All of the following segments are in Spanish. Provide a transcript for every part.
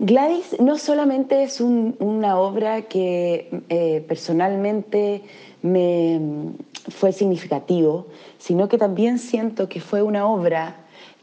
Gladys no solamente es una obra que eh, personalmente me fue significativo, sino que también siento que fue una obra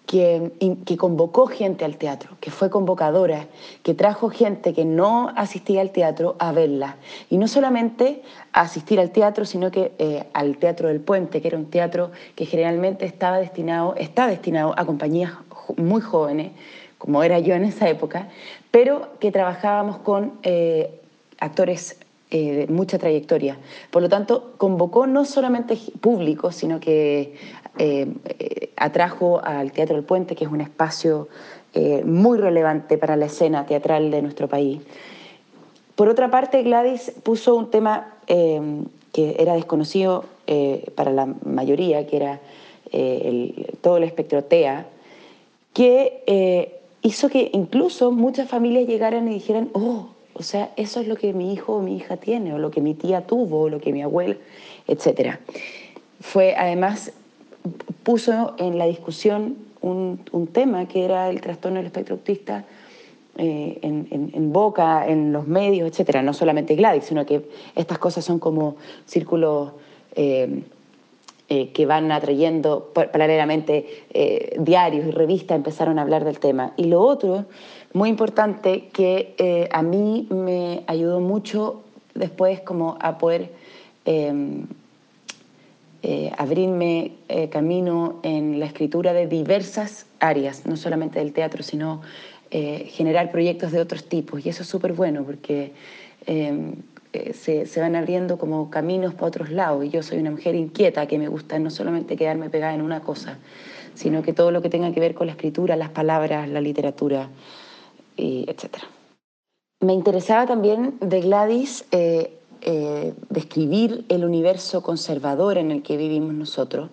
que, que, convocó gente al teatro, que fue convocadora, que trajo gente que no asistía al teatro a verla. Y no solamente a asistir al teatro, sino que eh, al Teatro del Puente, que era un teatro que generalmente estaba destinado, está destinado a compañías muy jóvenes, como era yo en esa época, pero que trabajábamos con eh, actores eh, de mucha trayectoria. Por lo tanto, convocó no solamente público, sino que eh, atrajo al Teatro del Puente, que es un espacio muy relevante para la escena teatral de nuestro país. Por otra parte, Gladys puso un tema que era desconocido para la mayoría, que era todo el espectro TEA, que hizo que incluso muchas familias llegaran y dijeran, oh, o sea, eso es lo que mi hijo o mi hija tiene, o lo que mi tía tuvo, o lo que mi abuela, etc. Fue, además, puso en la discusión un, tema que era el trastorno del espectro autista eh, en, boca, en los medios, etc. No solamente Gladys, sino que estas cosas son como círculos... Eh, eh, que van atrayendo paralelamente eh, diarios y revistas empezaron a hablar del tema. Y lo otro, muy importante, que eh, a mí me ayudó mucho después como a poder em, abrirme camino en la escritura de diversas áreas, no solamente del teatro, sino generar proyectos de otros tipos. Y eso es súper bueno porque em, eh, se, van abriendo como caminos para otros lados. Y yo soy una mujer inquieta que me gusta no solamente quedarme pegada en una cosa, sino que todo lo que tenga que ver con la escritura, las palabras, la literatura, y etc. Me interesaba también de Gladys eh, eh, describir el universo conservador en el que vivimos nosotros,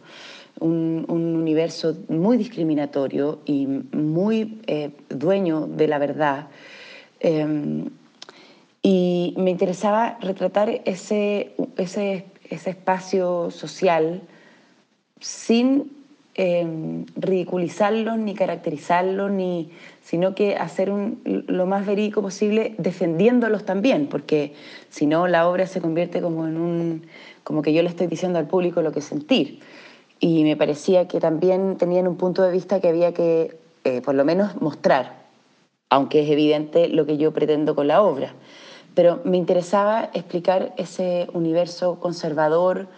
un, universo muy discriminatorio y muy dueño de la verdad. Y me interesaba retratar ese, ese, ese espacio social sin eh, ridiculizarlo, ni caracterizarlo, ni, sino que hacer un, lo más verídico posible defendiéndolos también, porque si no la obra se convierte como en un, como que yo le estoy diciendo al público lo que sentir. Y me parecía que también tenían un punto de vista que había que, eh, por lo menos, mostrar, aunque es evidente lo que yo pretendo con la obra pero me interesaba explicar ese universo conservador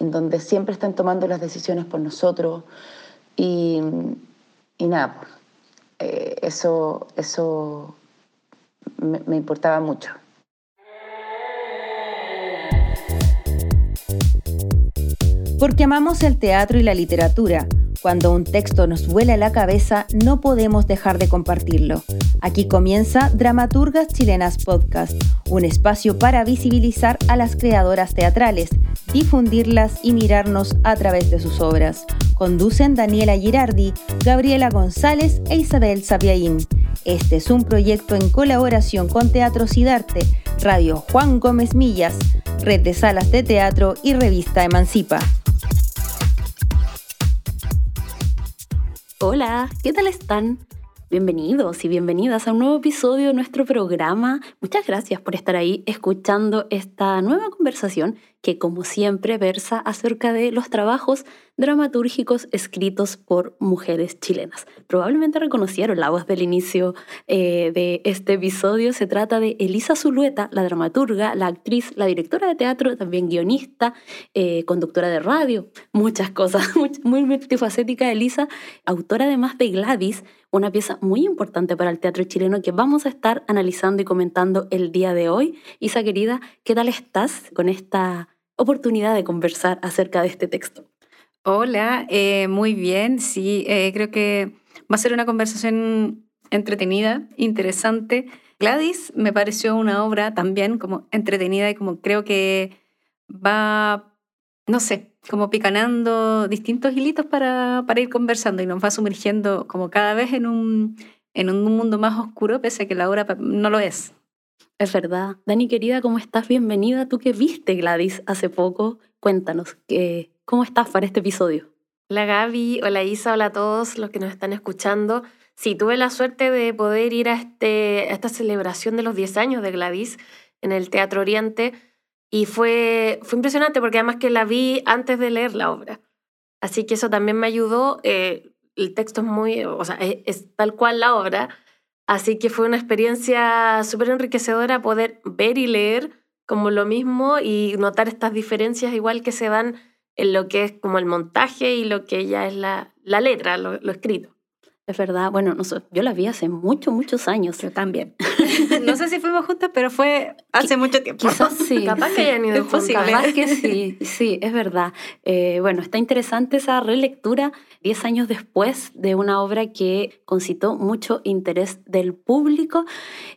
en donde siempre están tomando las decisiones por nosotros y, nada, pues, eh, eso, eso me importaba mucho. Porque amamos el teatro y la literatura cuando un texto nos vuela la cabeza, no podemos dejar de compartirlo. Aquí comienza Dramaturgas Chilenas Podcast, un espacio para visibilizar a las creadoras teatrales, difundirlas y mirarnos a través de sus obras. Conducen Daniela Girardi, Gabriela González e Isabel Sabiaín. Este es un proyecto en colaboración con Teatro Sidarte, Radio Juan Gómez Millas, Red de Salas de Teatro y Revista Emancipa. Hola, ¿qué tal están? Bienvenidos y bienvenidas a un nuevo episodio de nuestro programa. Muchas gracias por estar ahí escuchando esta nueva conversación que como siempre versa acerca de los trabajos dramatúrgicos escritos por mujeres chilenas. Probablemente reconocieron la voz del inicio eh, de este episodio. Se trata de Elisa Zulueta, la dramaturga, la actriz, la directora de teatro, también guionista, eh, conductora de radio, muchas cosas, muy, multifacética Elisa, autora además de Gladys, una pieza muy importante para el teatro chileno que vamos a estar analizando y comentando el día de hoy. Isa querida, ¿qué tal estás con esta oportunidad de conversar acerca de este texto? Hola, eh, muy bien. Sí, eh, creo que va a ser una conversación entretenida, interesante. Gladys me pareció una obra también como entretenida y como creo que va, no sé, como picanando distintos hilitos para, para ir conversando y nos va sumergiendo como cada vez en un, en un mundo más oscuro, pese a que la obra no lo es. Es verdad. Dani, querida, ¿cómo estás? Bienvenida. Tú que viste Gladys hace poco, cuéntanos, ¿cómo estás para este episodio? Hola Gaby, hola Isa, hola a todos los que nos están escuchando. sí, tuve la suerte de poder ir a, este, a esta celebración de los 10 años de Gladys en el Teatro Oriente y fue, fue impresionante porque además que la vi antes de leer la obra. Así que eso también me ayudó. Eh, el texto es muy, o sea, es, tal cual la obra. Así que fue una experiencia súper enriquecedora poder ver y leer como lo mismo y notar estas diferencias igual que se dan en lo que es como el montaje y lo que ya es la, la letra, lo, lo escrito. Es verdad, bueno, no yo la vi hace muchos, muchos años. Yo también. no sé si fuimos juntas, pero fue hace mucho tiempo. Quizás sí. Capaz que hayan ido juntas. Capaz que sí, sí, es verdad. Eh, bueno, está interesante esa relectura 10 años después de una obra que concitó mucho interés del público.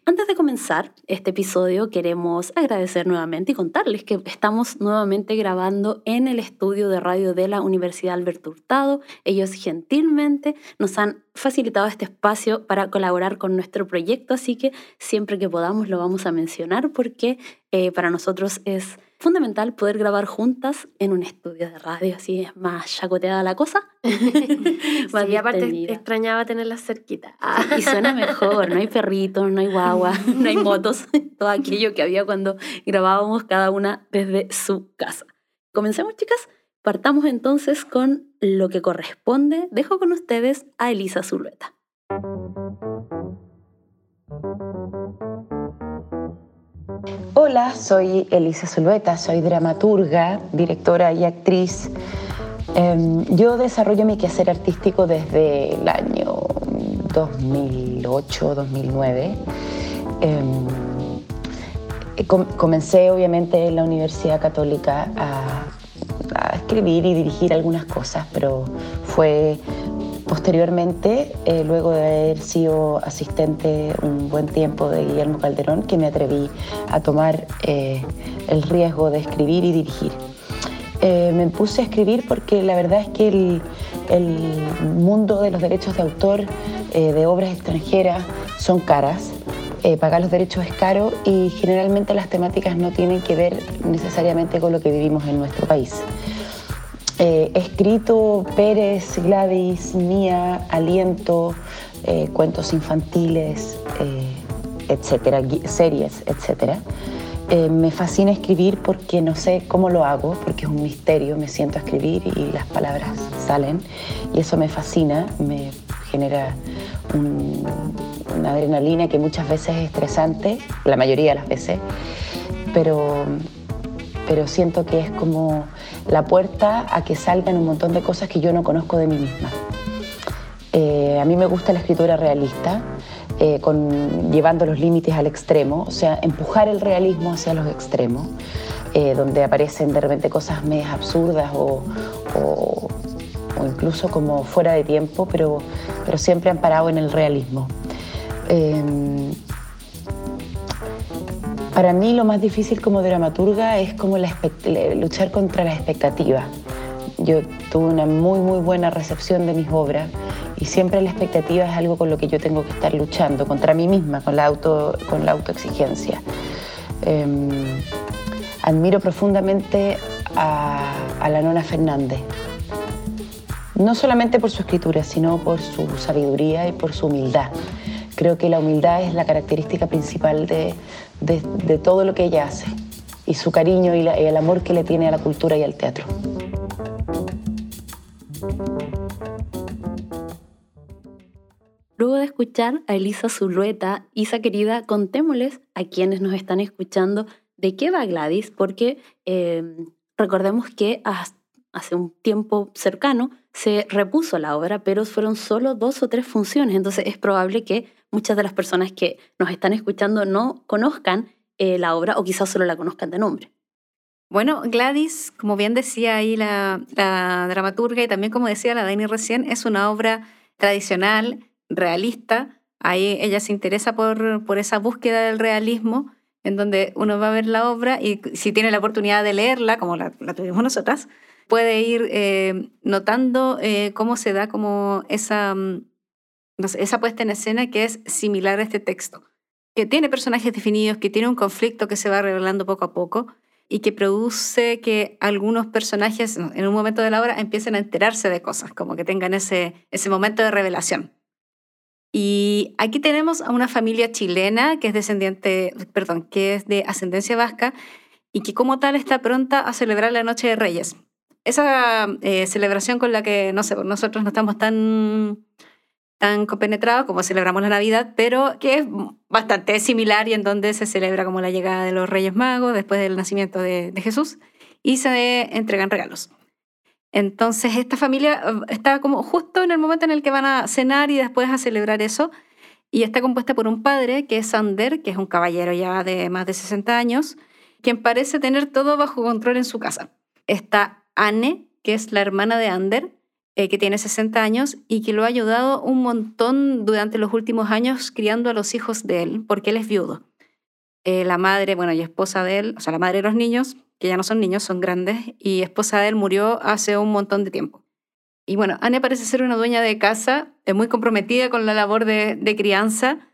Antes de comenzar este episodio, queremos agradecer nuevamente y contarles que estamos nuevamente grabando en el estudio de radio de la Universidad Alberto Hurtado. Ellos gentilmente nos han facilitado este espacio para colaborar con nuestro proyecto, así que siempre que podamos lo vamos a mencionar porque eh, para nosotros es fundamental poder grabar juntas en un estudio de radio, así es más chacoteada la cosa. y aparte extrañaba tenerla cerquita. y suena mejor, no hay perritos, no hay guagua, no hay motos, todo aquello que había cuando grabábamos cada una desde su casa. Comencemos, chicas. Partamos entonces con lo que corresponde. Dejo con ustedes a Elisa Zulueta. Hola, soy Elisa Zulueta, soy dramaturga, directora y actriz. Em, yo desarrollo mi quehacer artístico desde el año 2008-2009. Em, comencé obviamente en la Universidad Católica a a escribir y dirigir algunas cosas, pero fue posteriormente, eh, luego de haber sido asistente un buen tiempo de Guillermo Calderón, que me atreví a tomar eh, el riesgo de escribir y dirigir. Eh, me puse a escribir porque la verdad es que el, el mundo de los derechos de autor de obras extranjeras son caras eh, pagar los derechos es caro y generalmente las temáticas no tienen que ver necesariamente con lo que vivimos en nuestro país. Eh, escrito Pérez, Gladys, Mía, Aliento, eh, cuentos infantiles, etcétera, series, etcétera. me fascina escribir porque no sé cómo lo hago, porque es un misterio, me siento a escribir y las palabras salen y eso me fascina, me genera una adrenalina que muchas veces es estresante, la mayoría de las veces, pero, pero siento que es como la puerta a que salgan un montón de cosas que yo no conozco de mí misma. Eh, a mí me gusta la escritura realista, eh, con, llevando los límites al extremo, o sea, empujar el realismo hacia los extremos, eh, donde aparecen de repente cosas medias absurdas o, o incluso como fuera de tiempo, pero, pero siempre parado en el realismo. Para mí lo más difícil como dramaturga es como luchar contra la expectativa. Yo tuve una muy muy buena recepción de mis obras y siempre la expectativa es algo con lo que yo tengo que estar luchando contra mí misma, con la, auto, autoexigencia. Em, admiro profundamente a, a la Nona Fernández, no solamente por su escritura, sino por su sabiduría y por su humildad. Creo que la humildad es la característica principal de, todo lo que ella hace y su cariño y, el amor que le tiene a la cultura y al teatro. Luego de escuchar a Elisa Zulueta, Isa querida, contémosles a quienes nos están escuchando de qué va Gladys, porque eh, recordemos que hace un tiempo cercano se repuso la obra, pero fueron solo dos o tres funciones, entonces es probable que muchas de las personas que nos están escuchando no conozcan eh, la obra o quizás solo la conozcan de nombre. Bueno, Gladys, como bien decía ahí la, dramaturga y también como decía la Dani recién, es una obra tradicional, realista. Ahí ella se interesa por, por esa búsqueda del realismo, en donde uno va a ver la obra y si tiene la oportunidad de leerla, como la, la tuvimos nosotras, puede ir eh, notando eh, cómo se da como esa, mm, esa puesta en escena que es similar a este texto, que tiene personajes definidos, que tiene un conflicto que se va revelando poco a poco y que produce que algunos personajes en un momento de la obra empiecen a enterarse de cosas, como que tengan ese, ese momento de revelación. Y aquí tenemos a una familia chilena que es descendiente, perdón, que es de ascendencia vasca y que como tal está pronta a celebrar la Noche de Reyes. Esa eh, celebración con la que, no sé, nosotros no estamos tan, tan compenetrados como celebramos la Navidad, pero que es bastante similar y en donde se celebra como la llegada de los Reyes Magos después del nacimiento de, de Jesús y se entregan regalos. Entonces esta familia eh, está como justo en el momento en el que van a cenar y después a celebrar eso. Y está compuesta por un padre, que es Sander, que es un caballero ya de más de 60 años, quien parece tener todo bajo control en su casa. Está Anne, que es la hermana de Ander, eh, que tiene 60 años y que lo ha ayudado un montón durante los últimos años criando a los hijos de él, porque él es viudo. Eh, la madre, bueno, y esposa de él, o sea, la madre de los niños, que ya no son niños, son grandes, y esposa de él murió hace un montón de tiempo. Y bueno, Anne parece ser una dueña de casa, es muy comprometida con la labor de, crianza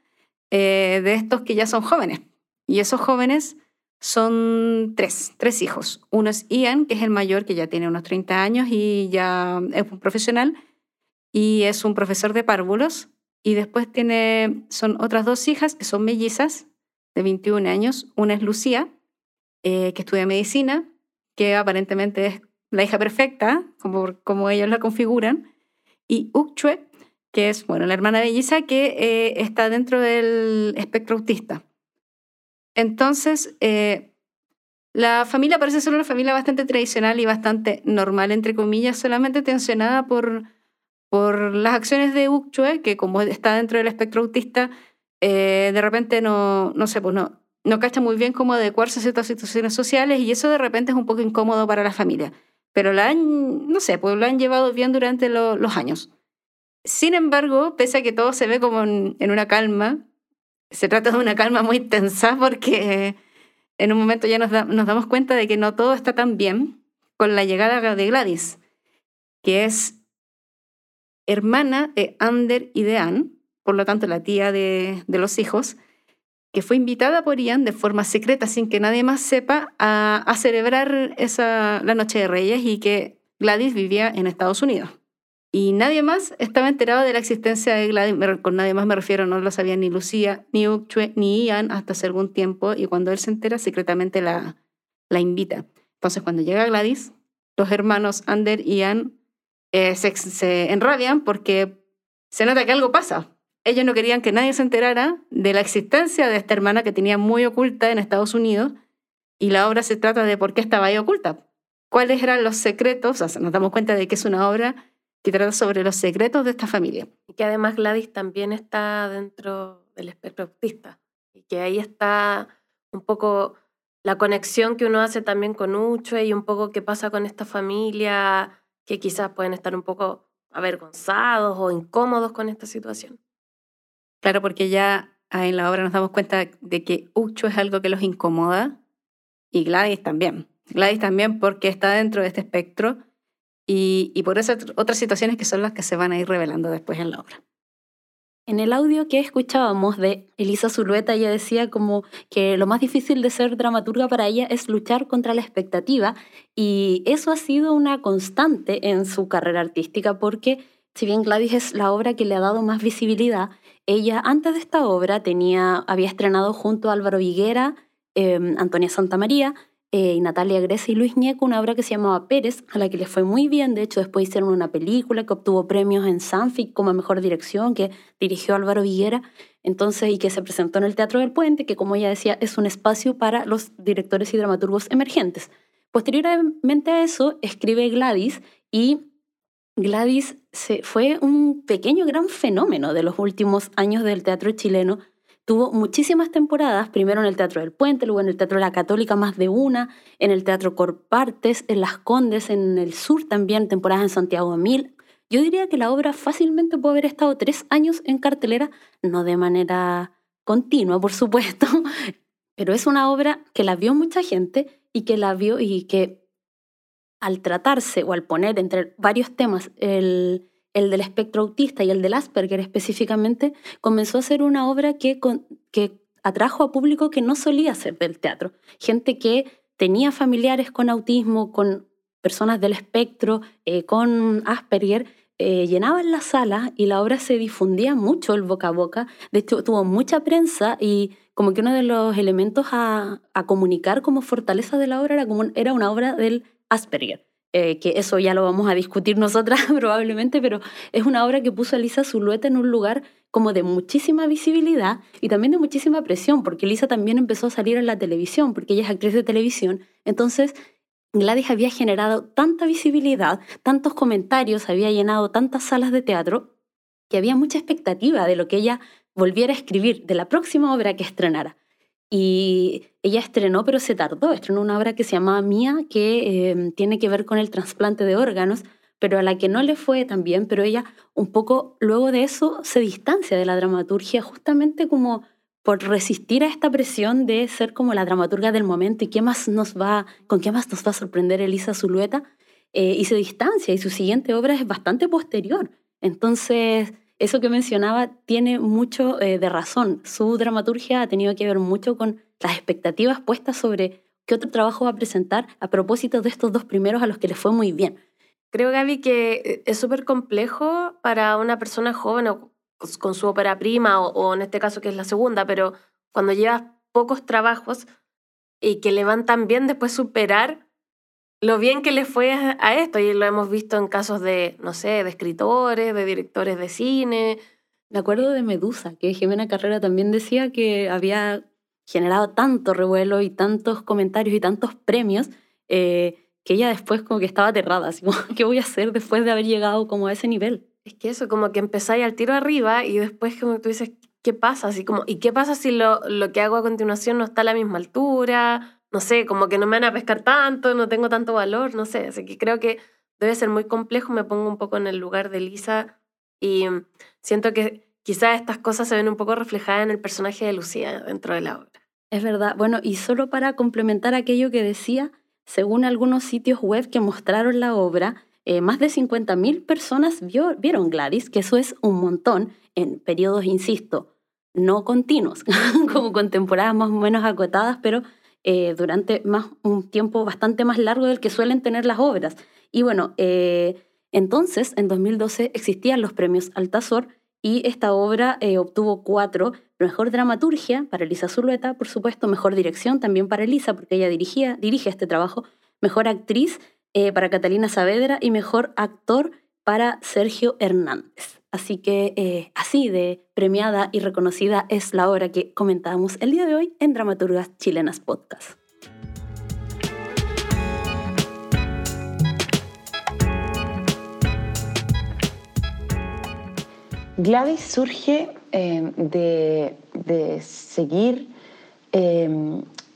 eh, de estos que ya son jóvenes. Y esos jóvenes son tres, tres hijos. Uno es Ian, que es el mayor, que ya tiene unos 30 años y ya es un profesional, y es un profesor de párvulos. Y después tiene, son otras dos hijas que son mellizas, de 21 años. Una es Lucía, eh, que estudia medicina, que aparentemente es la hija perfecta, como, como ellos la configuran, y Ukchue, que es bueno, la hermana belliza que eh, está dentro del espectro autista. Entonces, eh, la familia parece ser una familia bastante tradicional y bastante normal, entre comillas, solamente tensionada por, por las acciones de Ukchue, que como está dentro del espectro autista, de repente no, no sé, pues no, no cacha muy bien cómo adecuarse a ciertas situaciones sociales y eso de repente es un poco incómodo para la familia. Pero la han, no sé, pues lo han llevado bien durante los años. Sin embargo, pese a que todo se ve como en, una calma, se trata de una calma muy tensa porque en un momento ya nos, damos cuenta de que no todo está tan bien con la llegada de Gladys, que es hermana de Ander y de Anne, por lo tanto la tía de, de los hijos, que fue invitada por Ian de forma secreta, sin que nadie más sepa, a, celebrar esa, la Noche de Reyes y que Gladys vivía en Estados Unidos. Y nadie más estaba enterado de la existencia de Gladys. Con nadie más me refiero, no lo sabía ni Lucía, ni Ukchue, ni Ian hasta hace algún tiempo. Y cuando él se entera, secretamente la, la invita. Entonces, cuando llega Gladys, los hermanos Ander y Ian eh, se, se enrabian porque se nota que algo pasa ellos no querían que nadie se enterara de la existencia de esta hermana que tenía muy oculta en Estados Unidos y la obra se trata de por qué estaba ahí oculta. ¿Cuáles eran los secretos? O nos damos cuenta de que es una obra que trata sobre los secretos de esta familia. Y que además Gladys también está dentro del espectro autista y que ahí está un poco la conexión que uno hace también con Ucho y un poco qué pasa con esta familia que quizás pueden estar un poco avergonzados o incómodos con esta situación. Claro, porque ya en la obra nos damos cuenta de que Ucho es algo que los incomoda y Gladys también. Gladys también porque está dentro de este espectro y, por esas otras situaciones que son las que se van a ir revelando después en la obra. En el audio que escuchábamos de Elisa Zulueta, ella decía como que lo más difícil de ser dramaturga para ella es luchar contra la expectativa y eso ha sido una constante en su carrera artística porque si bien Gladys es la obra que le ha dado más visibilidad, ella antes de esta obra tenía, había estrenado junto a Álvaro Viguera, em, Antonia Santamaría eh, y Natalia Grecia y Luis Ñeco una obra que se llamaba Pérez, a la que le fue muy bien. De hecho, después hicieron una película que obtuvo premios en Sanfic como mejor dirección, que dirigió Álvaro Viguera, entonces, y que se presentó en el Teatro del Puente, que como ella decía, es un espacio para los directores y dramaturgos emergentes. Posteriormente a eso, escribe Gladys y Gladys se, fue un pequeño gran fenómeno de los últimos años del teatro chileno. Tuvo muchísimas temporadas, primero en el Teatro del Puente, luego en el Teatro de la Católica más de una, en el Teatro Corpartes, en Las Condes, en el sur también, temporadas en Santiago Mil. Yo diría que la obra fácilmente puede haber estado tres años en cartelera, no de manera continua, por supuesto, pero es una obra que la vio mucha gente y que la vio y que al tratarse o al poner entre varios temas el, el del espectro autista y el del Asperger específicamente, comenzó a ser una obra que, atrajo a público que no solía ser del teatro. Gente que tenía familiares con autismo, con personas del espectro, eh, con Asperger, eh, llenaban la sala y la obra se difundía mucho el boca a boca. De hecho, tuvo mucha prensa y como que uno de los elementos a, comunicar como fortaleza de la obra era, como, era una obra del Asperger. Eh, que eso ya lo vamos a discutir nosotras probablemente, pero es una obra que puso a Lisa Zulueta en un lugar como de muchísima visibilidad y también de muchísima presión, porque Lisa también empezó a salir en la televisión, porque ella es actriz de televisión. Entonces, Gladys había generado tanta visibilidad, tantos comentarios, había llenado tantas salas de teatro, que había mucha expectativa de lo que ella volviera a escribir, de la próxima obra que estrenara. Y ella estrenó, pero se tardó, estrenó una obra que se llamaba Mía, que em, tiene que ver con el trasplante de órganos, pero a la que no le fue tan bien, pero ella un poco luego de eso se distancia de la dramaturgia justamente como por resistir a esta presión de ser como la dramaturga del momento y qué más nos va, con qué más nos va a sorprender Elisa Zulueta, eh, y se distancia y su siguiente obra es bastante posterior. Entonces, eso que mencionaba tiene mucho eh, de razón. Su dramaturgia ha tenido que ver mucho con las expectativas puestas sobre qué otro trabajo va a presentar a propósito de estos dos primeros a los que les fue muy bien. Creo, Gaby, que eh, es súper complejo para una persona joven o con su ópera prima o, en este caso que es la segunda, pero cuando llevas pocos trabajos y que le van tan bien después superar lo bien que le fue a esto y lo hemos visto en casos de, no sé, de escritores, de directores de cine. Me acuerdo de Medusa, que Jimena Carrera también decía que había generado tanto revuelo y tantos comentarios y tantos premios eh, que ella después como que estaba aterrada, así como, ¿qué voy a hacer después de haber llegado como a ese nivel? Es que eso, como que empezáis al tiro arriba y después como tú dices, ¿qué pasa? Así como, ¿y qué pasa si lo, lo que hago a continuación no está a la misma altura? No sé, como que no me van a pescar tanto, no tengo tanto valor, no sé. Así que creo que debe ser muy complejo. Me pongo un poco en el lugar de Lisa y siento que quizás estas cosas se ven un poco reflejadas en el personaje de Lucía dentro de la obra. Es verdad. Bueno, y solo para complementar aquello que decía, según algunos sitios web que mostraron la obra, eh, más de 50.000 personas vieron Gladys, que eso es un montón en periodos, insisto, no continuos, como con temporadas más o menos acotadas, pero eh, durante más, un tiempo bastante más largo del que suelen tener las obras. Y bueno, eh, entonces, en 2012 existían los premios Altazor y esta obra eh, obtuvo cuatro, mejor dramaturgia para Elisa Zulueta, por supuesto, mejor dirección también para Elisa, porque ella dirigía, dirige este trabajo, mejor actriz para Catalina Saavedra y mejor actor para Sergio Hernández. Así que eh, así de premiada y reconocida es la obra que comentábamos el día de hoy en Dramaturgas Chilenas Podcast. Gladys surge eh, de, seguir eh,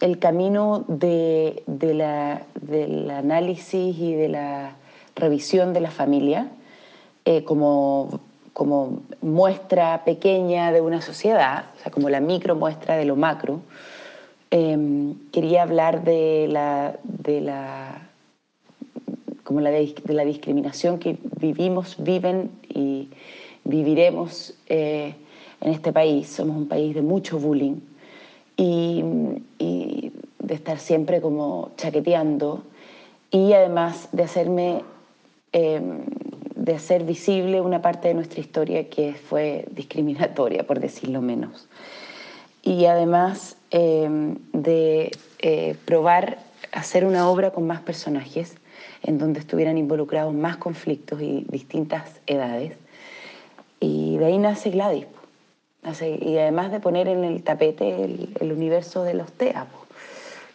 el camino de, del análisis y de la revisión de la familia como como muestra pequeña de una sociedad, o sea, como la micro muestra de lo macro, em, quería hablar de la, de la, como la de, la discriminación que vivimos, viven y viviremos eh, en este país. Somos un país de mucho bullying y, y de estar siempre como chaqueteando y además de hacerme em, de hacer visible una parte de nuestra historia que fue discriminatoria, por decirlo menos. Y además em, de eh, probar hacer una obra con más personajes, en donde estuvieran involucrados más conflictos y distintas edades. Y de ahí nace Gladys. y además de poner en el tapete el, universo de los TEA,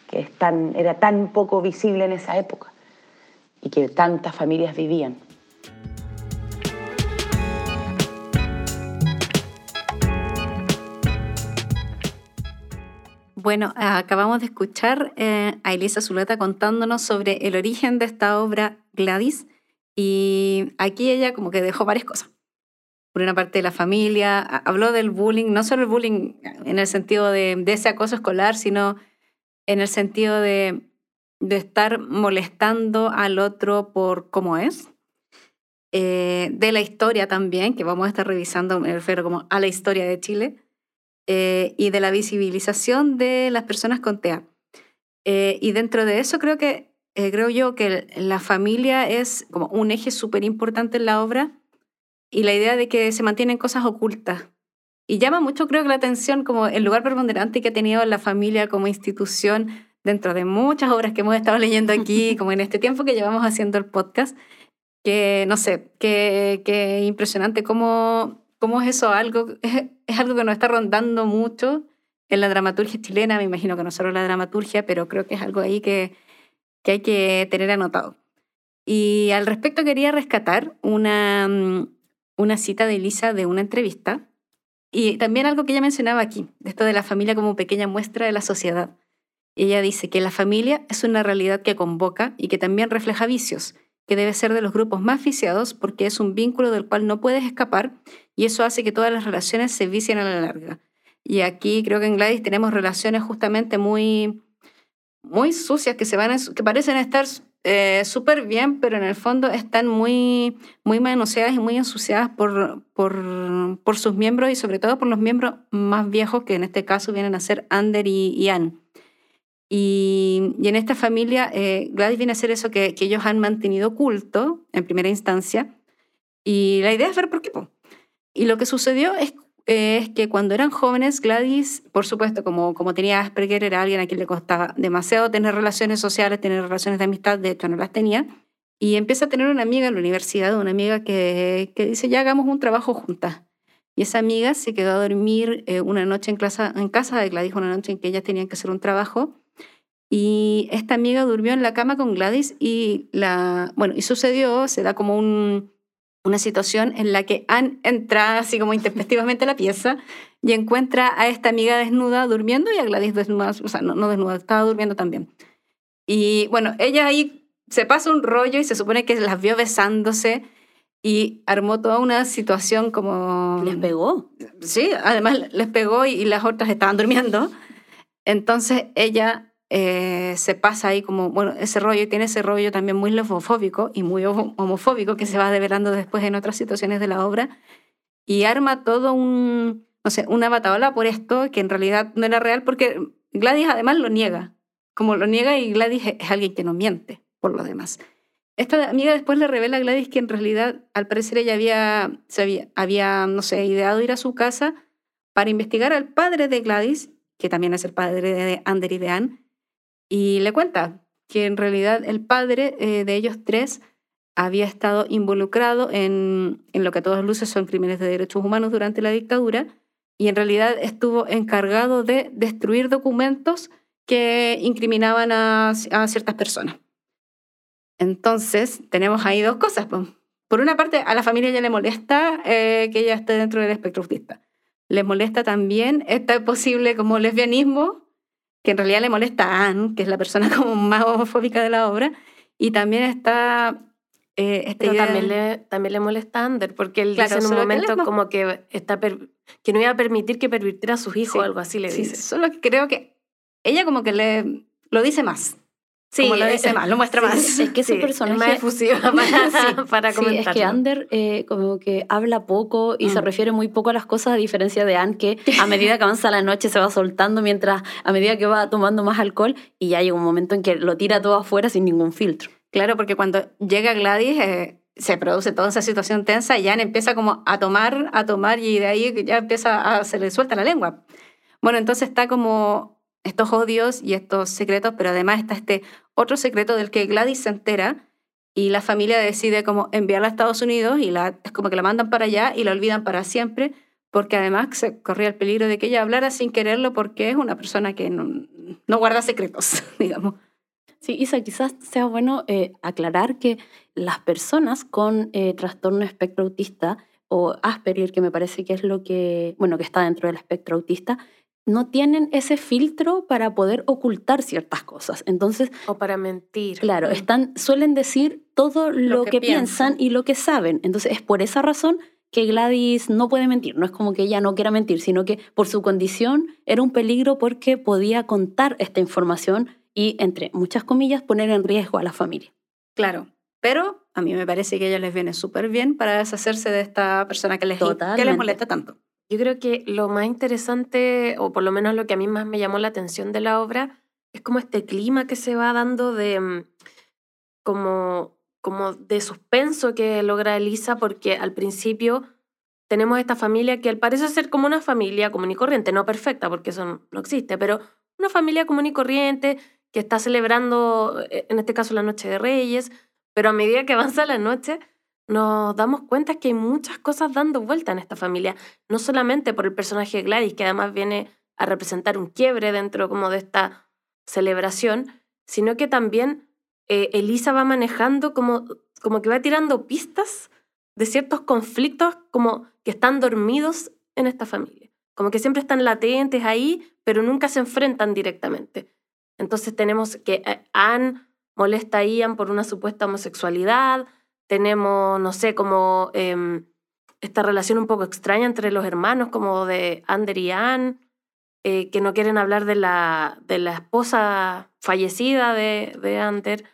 que es tan, era tan poco visible en esa época y que tantas familias vivían. Bueno, acabamos de escuchar eh, a Elisa Zuleta contándonos sobre el origen de esta obra Gladys y aquí ella como que dejó varias cosas. Por una parte de la familia, habló del bullying, no solo el bullying en el sentido de, ese acoso escolar, sino en el sentido de, estar molestando al otro por cómo es. Eh, de la historia también, que vamos a estar revisando, me refiero como a la historia de Chile eh, y de la visibilización de las personas con TEA. Eh, y dentro de eso creo que eh, creo yo que la familia es como un eje súper importante en la obra, y la idea de que se mantienen cosas ocultas. Y llama mucho, creo que la atención como el lugar preponderante que ha tenido la familia como institución dentro de muchas obras que hemos estado leyendo aquí, como en este tiempo que llevamos haciendo el podcast, que no sé, que, que impresionante cómo, cómo es eso algo, es, es algo que nos está rondando mucho en la dramaturgia chilena, me imagino que no solo la dramaturgia, pero creo que es algo ahí que, que hay que tener anotado. Y al respecto quería rescatar una, mm, una cita de Elisa de una entrevista y también algo que ella mencionaba aquí, esto de la familia como pequeña muestra de la sociedad. Ella dice que la familia es una realidad que convoca y que también refleja vicios, que debe ser de los grupos más viciados porque es un vínculo del cual no puedes escapar y eso hace que todas las relaciones se vicien a la larga. Y aquí creo que en Gladys tenemos relaciones justamente muy, muy sucias que, se van que parecen estar eh, súper bien, pero en el fondo están muy, muy manoseadas y muy ensuciadas por, por, por, sus miembros y sobre todo por los miembros más viejos, que en este caso vienen a ser Ander y, Anne. Y, y, en esta familia, eh, Gladys viene a ser eso que, ellos han mantenido oculto en primera instancia. Y la idea es ver por qué. Y lo que sucedió es que cuando eran jóvenes, Gladys, por supuesto, como, como tenía Asperger, era alguien a quien le costaba demasiado tener relaciones sociales, tener relaciones de amistad, de hecho no las tenía, y empieza a tener una amiga en la universidad, una amiga que, que dice, ya hagamos un trabajo juntas. Y esa amiga se quedó a dormir eh, una noche en casa de Gladys, una noche en que ellas tenían que hacer un trabajo, y esta amiga durmió en la cama con Gladys y, la, bueno, y sucedió, se da como un una situación en la que Anne entra así como intempestivamente a la pieza y encuentra a esta amiga desnuda durmiendo y a Gladys desnuda, o sea, no, no desnuda, estaba durmiendo también. Y bueno, ella ahí se pasa un rollo y se supone que las vio besándose y armó toda una situación como... ¿Les pegó? Sí, además les pegó y, y las otras estaban durmiendo. Entonces ella eh, se pasa ahí como, bueno, ese rollo, tiene ese rollo también muy lesbofóbico y muy homofóbico que se va develando después en otras situaciones de la obra y arma todo un, no sé, una bataola por esto que en realidad no era real porque Gladys además lo niega, como lo niega y Gladys es, alguien que no miente por lo demás. Esta amiga después le revela a Gladys que en realidad al parecer ella había, se había, había, no sé, ideado ir a su casa para investigar al padre de Gladys, que también es el padre de Ander y de Anne, y le cuenta que en realidad el padre eh, de ellos tres había estado involucrado en, en lo que a todas luces son crímenes de derechos humanos durante la dictadura y en realidad estuvo encargado de destruir documentos que incriminaban a, a ciertas personas. Entonces, tenemos ahí dos cosas. Por una parte, a la familia ya le molesta eh, que ella esté dentro del espectro autista. Le molesta también este posible como lesbianismo que en realidad le molesta a Anne, que es la persona como más homofóbica de la obra, y también está... Eh, también, le, también le molesta a Ander, porque él dice en un momento como que, está que no iba a permitir que pervirtiera a sus hijos, o algo así le dice. Solo que creo que ella como que le lo dice más. Sí, como lo dice más, lo muestra más. Es que ese personaje es más efusiva para, para comentar. es que Ander eh, como que habla poco y se mm. refiere muy poco a las cosas, a diferencia de Anne, que a medida que avanza la noche se va soltando mientras, a medida que va tomando más alcohol y ya llega un momento en que lo tira todo afuera sin ningún filtro. Claro, porque cuando llega Gladys eh, se produce toda esa situación tensa y Anne empieza como a tomar, a tomar y de ahí ya empieza a, se le suelta la lengua. Bueno, entonces está como estos odios y estos secretos, pero además está este otro secreto del que Gladys se entera y la familia decide como enviarla a Estados Unidos y la, es como que la mandan para allá y la olvidan para siempre, porque además se corría el peligro de que ella hablara sin quererlo porque es una persona que no, guarda secretos, digamos. Sí, Isa, quizás sea bueno eh, aclarar que las personas con eh, trastorno espectro autista o Asperger, que me parece que es lo que, bueno, que está dentro del espectro autista, no tienen ese filtro para poder ocultar ciertas cosas. Entonces, o para mentir. Claro, están suelen decir todo lo, que, piensan. y lo que saben. Entonces, es por esa razón que Gladys no puede mentir. No es como que ella no quiera mentir, sino que por su condición era un peligro porque podía contar esta información y, entre muchas comillas, poner en riesgo a la familia. Claro, pero a mí me parece que a ella les viene súper bien para deshacerse de esta persona que les, que les molesta tanto. Yo creo que lo más interesante, o por lo menos lo que a mí más me llamó la atención de la obra, es como este clima que se va dando de mm, como, como de suspenso que logra Elisa, porque al principio tenemos esta familia que al parece ser como una familia común y corriente, no perfecta, porque eso no existe, pero una familia común y corriente que está celebrando, eh, en este caso, la Noche de Reyes, pero a medida que avanza la noche, nos damos cuenta que hay muchas cosas dando vuelta en esta familia, no solamente por el personaje de Gladys, que además viene a representar un quiebre dentro como de esta celebración, sino que también eh, Elisa va manejando como, como que va tirando pistas de ciertos conflictos como que están dormidos en esta familia, como que siempre están latentes ahí, pero nunca se enfrentan directamente. Entonces tenemos que eh, Anne molesta a Ian por una supuesta homosexualidad, tenemos, no sé, como em, esta relación un poco extraña entre los hermanos, como de Ander y Anne, eh, que no quieren hablar de la, de la esposa fallecida de, de Ander,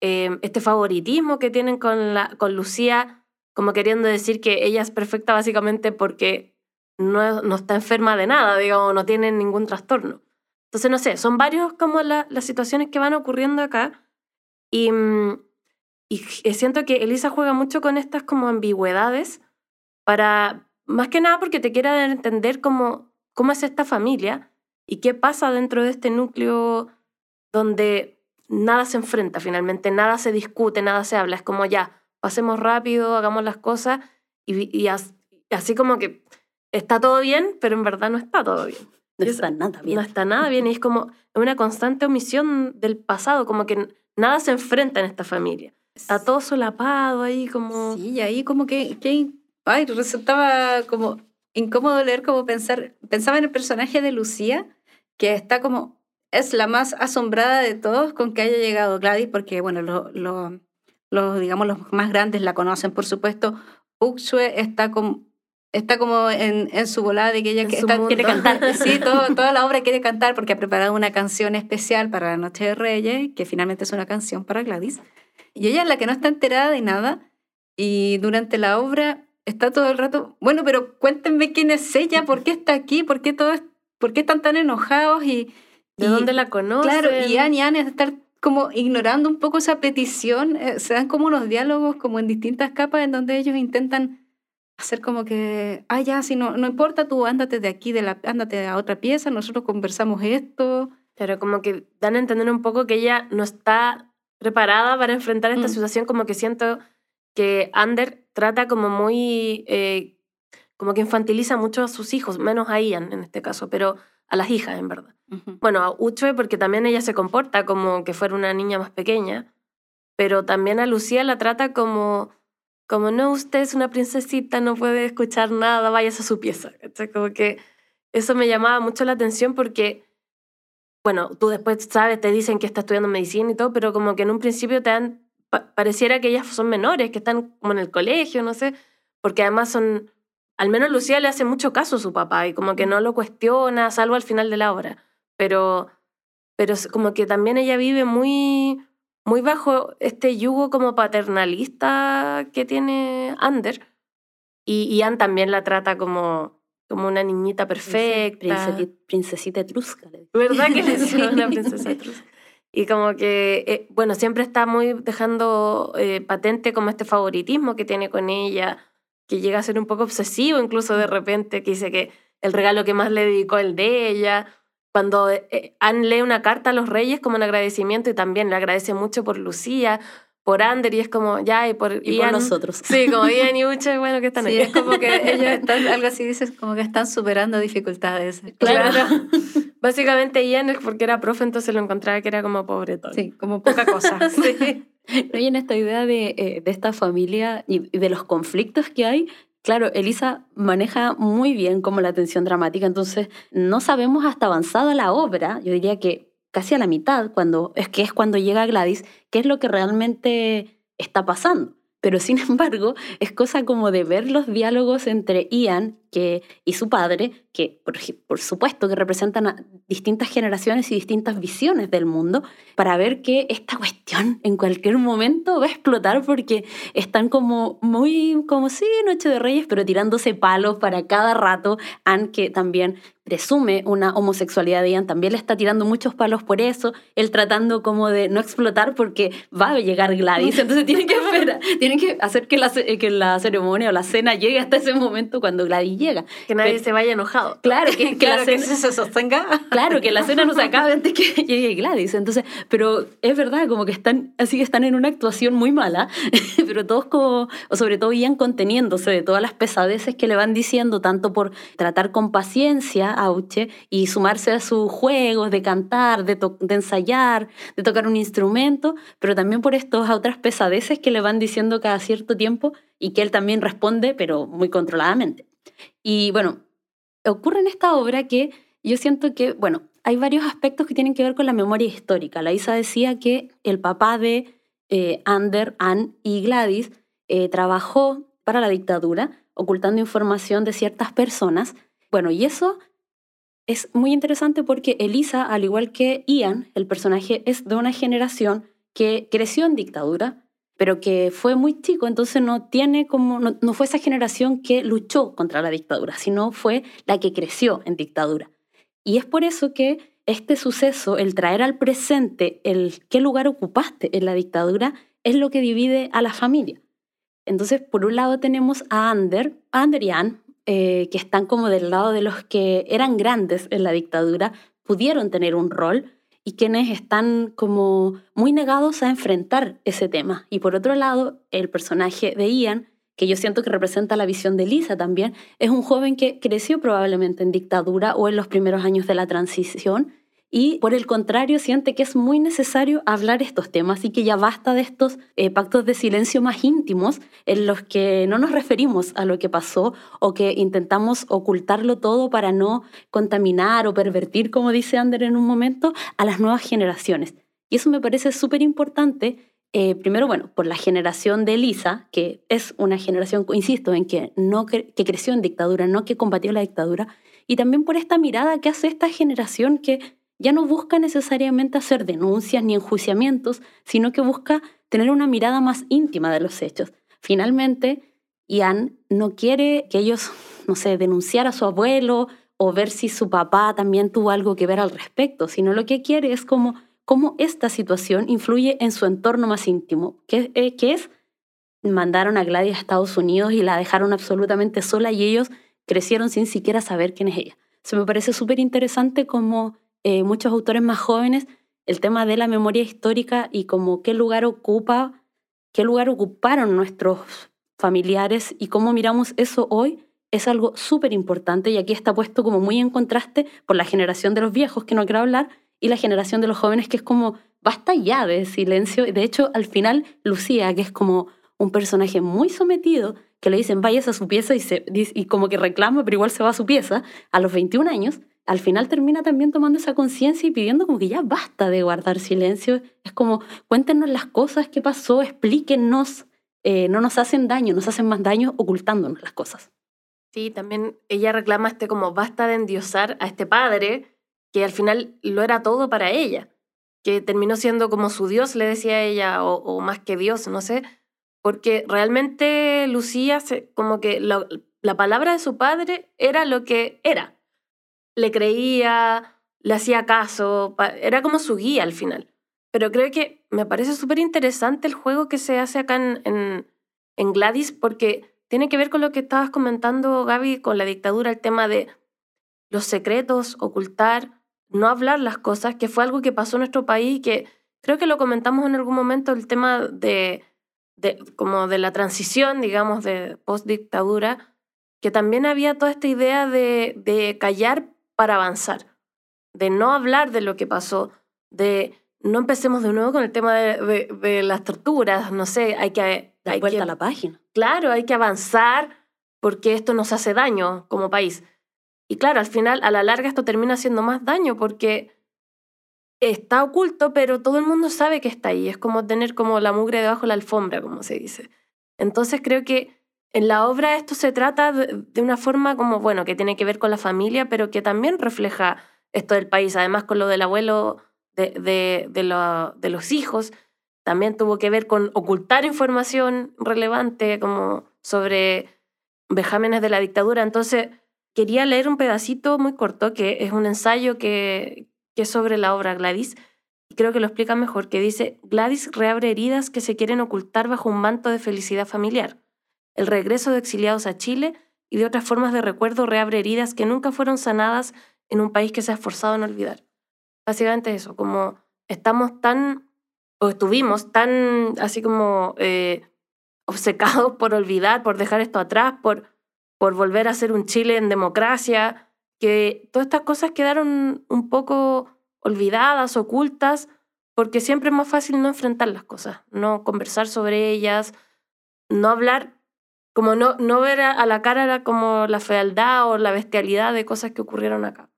em, este favoritismo que tienen con, la, con Lucía, como queriendo decir que ella es perfecta básicamente porque no, no está enferma de nada, digamos, no tiene ningún trastorno. Entonces, no sé, son varios como las situaciones que van ocurriendo acá y, mm, y siento que Elisa juega mucho con estas como ambigüedades para, más que nada porque te quiere entender cómo, cómo es esta familia y qué pasa dentro de este núcleo donde nada se enfrenta finalmente, nada se discute, nada se habla, es como ya, pasemos rápido, hagamos las cosas y, y así como que está todo bien, pero en verdad no está todo bien. No está nada bien. No está nada bien y es como una constante omisión del pasado, como que nada se enfrenta en esta familia. Está todo solapado ahí como... Sí, y ahí como que, que ay, resultaba como incómodo leer, como pensar, pensaba en el personaje de Lucía, que está como, es la más asombrada de todos con que haya llegado Gladys, porque bueno, los, digamos, los más grandes la conocen, por supuesto. Uxue está como está como en, en, su volada de que ella quiere cantar. Sí, todo, toda la obra quiere cantar porque ha preparado una canción especial para la Noche de Reyes, que finalmente es una canción para Gladys. Y ella es la que no está enterada de nada. Y durante la obra está todo el rato, bueno, pero cuéntenme quién es ella, por qué está aquí, por qué, todo por qué están tan enojados y... ¿De dónde la conocen? Claro, y Anne y Anne estar como ignorando un poco esa petición. Eh, se dan como unos diálogos como en distintas capas en donde ellos intentan hacer como que, ah, ya, si no, no importa, tú ándate de aquí, de la, ándate a otra pieza, nosotros conversamos esto. Pero como que dan a entender un poco que ella no está preparada para enfrentar esta mm. situación, como que siento que Ander trata como muy, eh, como que infantiliza mucho a sus hijos, menos a Ian en este caso, pero a las hijas en verdad. Bueno, a Uche porque también ella se comporta como que fuera una niña más pequeña, pero también a Lucía la trata como como no, usted es una princesita, no puede escuchar nada, váyase a su pieza. Como que eso me llamaba mucho la atención porque, bueno, tú después sabes, te dicen que está estudiando medicina y todo, pero como que en un principio te dan, pareciera que ellas son menores, que están como en el colegio, no sé, porque además son, al menos Lucía le hace mucho caso a su papá y como que no lo cuestiona, salvo al final de la obra, pero, pero como que también ella vive muy muy bajo este yugo como paternalista que tiene Ander. Y Ian también la trata como, como una niñita perfecta. princesita etrusca. ¿Verdad que le decía una princesa etrusca? Y como que, eh, bueno, siempre está muy dejando eh, patente como este favoritismo que tiene con ella, que llega a ser un poco obsesivo incluso de repente, que dice que el regalo que más le dedicó el de ella, cuando eh, Anne lee una carta a los reyes como un agradecimiento y también le agradece mucho por Lucía, por Ander y es como, ya, y por, y por nosotros. Sí, como Ian y Uche, bueno, que están sí, es como que ellos están, algo así dices, como que están superando dificultades. Claro. Básicamente Ian es porque era profe, entonces lo encontraba que era como pobre todo. Sí, como poca cosa. sí. Y en esta idea de, eh, de esta familia y de los conflictos que hay, Claro, Elisa maneja muy bien como la tensión dramática, entonces no sabemos hasta avanzada la obra, yo diría que casi a la mitad, cuando es que es cuando llega Gladys, qué es lo que realmente está pasando. Pero sin embargo, es cosa como de ver los diálogos entre Ian que, y su padre, que por, por, supuesto que representan a distintas generaciones y distintas visiones del mundo, para ver que esta cuestión en cualquier momento va a explotar porque están como muy, como sí, Noche de Reyes, pero tirándose palos para cada rato, aunque también presume una homosexualidad de Ian, también le está tirando muchos palos por eso, él tratando como de no explotar porque va a llegar Gladys, entonces tienen que, esperar, tienen que hacer que la, que la ceremonia o la cena llegue hasta ese momento cuando Gladys llega. Que nadie se vaya enojado. Claro, que, la cena se sostenga. Claro, que la cena no se acabe antes que llegue Gladys, entonces, pero es verdad, como que están, así que están en una actuación muy mala, pero todos como, o sobre todo Ian conteniéndose de todas las pesadeces que le van diciendo, tanto por tratar con paciencia Auche y sumarse a sus juegos de cantar, de, ensayar, de tocar un instrumento, pero también por estas otras pesadeces que le van diciendo cada cierto tiempo y que él también responde, pero muy controladamente. Y bueno, ocurre en esta obra que yo siento que, bueno, hay varios aspectos que tienen que ver con la memoria histórica. La Isa decía que el papá de eh, Ander, Ann y Gladys eh, trabajó para la dictadura, ocultando información de ciertas personas. Bueno, y eso es muy interesante porque Elisa, al igual que Ian, el personaje es de una generación que creció en dictadura, pero que fue muy chico, entonces no tiene como no, fue esa generación que luchó contra la dictadura, sino fue la que creció en dictadura. Y es por eso que este suceso, el traer al presente el qué lugar ocupaste en la dictadura, es lo que divide a la familia. Entonces, por un lado tenemos a Ander, Ander y Ann, eh, que están como del lado de los que eran grandes en la dictadura, pudieron tener un rol y quienes están como muy negados a enfrentar ese tema. Y por otro lado, el personaje de Ian, que yo siento que representa la visión de Lisa también, es un joven que creció probablemente en dictadura o en los primeros años de la transición y por el contrario siente que es muy necesario hablar estos temas y que ya basta de estos eh, pactos de silencio más íntimos en los que no nos referimos a lo que pasó o que intentamos ocultarlo todo para no contaminar o pervertir, como dice Ander en un momento, a las nuevas generaciones. Y eso me parece súper importante. Eh, primero, bueno, por la generación de Elisa, que es una generación, insisto, en que, no que creció en dictadura, no que combatió la dictadura, y también por esta mirada que hace esta generación que ya no busca necesariamente hacer denuncias ni enjuiciamientos, sino que busca tener una mirada más íntima de los hechos. Finalmente, Ian no quiere que ellos, no sé, denunciar a su abuelo o ver si su papá también tuvo algo que ver al respecto, sino lo que quiere es como cómo esta situación influye en su entorno más íntimo, que, eh, que es mandaron a Gladys a Estados Unidos y la dejaron absolutamente sola y ellos crecieron sin siquiera saber quién es ella. Se me parece súper interesante como eh, muchos autores más jóvenes el tema de la memoria histórica y como qué lugar ocupa, qué lugar ocuparon nuestros familiares y cómo miramos eso hoy es algo súper importante y aquí está puesto como muy en contraste por la generación de los viejos que no quiero hablar y la generación de los jóvenes que es como basta ya de silencio. De hecho, al final Lucía, que es como un personaje muy sometido, que le dicen vayas a su pieza y, y como que reclama, pero igual se va a su pieza a los 21 años, al final termina también tomando esa conciencia y pidiendo como que ya basta de guardar silencio. Es como, cuéntenos las cosas que pasó, explíquenos, eh, no nos hacen daño, nos hacen más daño ocultándonos las cosas. Sí, también ella reclama este como basta de endiosar a este padre, que al final lo era todo para ella, que terminó siendo como su Dios, le decía ella, o, más que Dios, no sé, porque realmente Lucía, como que la palabra de su padre era lo que era le creía, le hacía caso, era como su guía al final. Pero creo que me parece súper interesante el juego que se hace acá en, en, Gladys porque tiene que ver con lo que estabas comentando, Gaby, con la dictadura, el tema de los secretos, ocultar, no hablar las cosas, que fue algo que pasó en nuestro país, que creo que lo comentamos en algún momento, el tema de, de como de la transición, digamos, de post-dictadura, que también había toda esta idea de, de callar para avanzar, de no hablar de lo que pasó, de no empecemos de nuevo con el tema de, las torturas, no sé, hay que... Dar vuelta a la página. Claro, hay que avanzar porque esto nos hace daño como país. Y claro, al final, a la larga, esto termina haciendo más daño porque está oculto, pero todo el mundo sabe que está ahí. Es como tener como la mugre debajo de la alfombra, como se dice. Entonces creo que en la obra esto se trata de, una forma como, bueno, que tiene que ver con la familia, pero que también refleja esto del país, además con lo del abuelo de, los hijos, también tuvo que ver con ocultar información relevante como sobre vejámenes de la dictadura. Entonces, quería leer un pedacito muy corto, que es un ensayo que, que es sobre la obra Gladys, y creo que lo explica mejor, que dice, Gladys reabre heridas que se quieren ocultar bajo un manto de felicidad familiar. El regreso de exiliados a Chile y de otras formas de recuerdo reabre heridas que nunca fueron sanadas en un país que se ha esforzado en olvidar. Básicamente eso, como estamos tan, o estuvimos tan así como eh, obcecados por olvidar, por dejar esto atrás, por, por volver a ser un Chile en democracia, que todas estas cosas quedaron un poco olvidadas, ocultas, porque siempre es más fácil no enfrentar las cosas, no conversar sobre ellas, no hablar, como no, no ver a, la cara como la fealdad o la bestialidad de cosas que ocurrieron acá.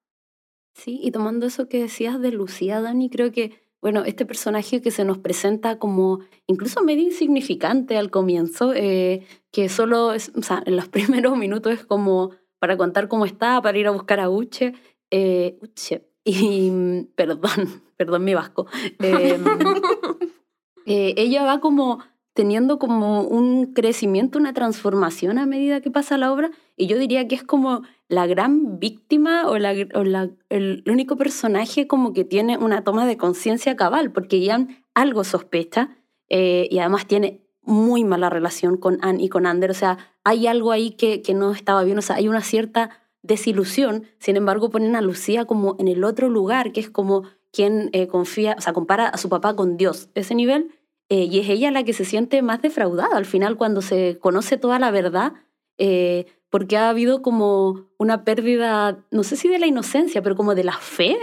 Sí, y tomando eso que decías de Lucía, Dani, creo que, bueno, este personaje que se nos presenta como incluso medio insignificante al comienzo, eh, que solo, es, o sea, en los primeros minutos es como para contar cómo está, para ir a buscar a Uche. Eh, Uche, y perdón, perdón mi vasco. Em, eh, ella va como teniendo como un crecimiento, una transformación a medida que pasa la obra, y yo diría que es como la gran víctima o, la, el, único personaje como que tiene una toma de conciencia cabal, porque Ian algo sospecha eh, y además tiene muy mala relación con Anne y con Ander, o sea, hay algo ahí que, que no estaba bien, o sea, hay una cierta desilusión, sin embargo ponen a Lucía como en el otro lugar, que es como quien eh, confía, o sea, compara a su papá con Dios, ese nivel, eh, y es ella la que se siente más defraudada al final cuando se conoce toda la verdad, eh, porque ha habido como una pérdida, no sé si de la inocencia, pero como de la fe,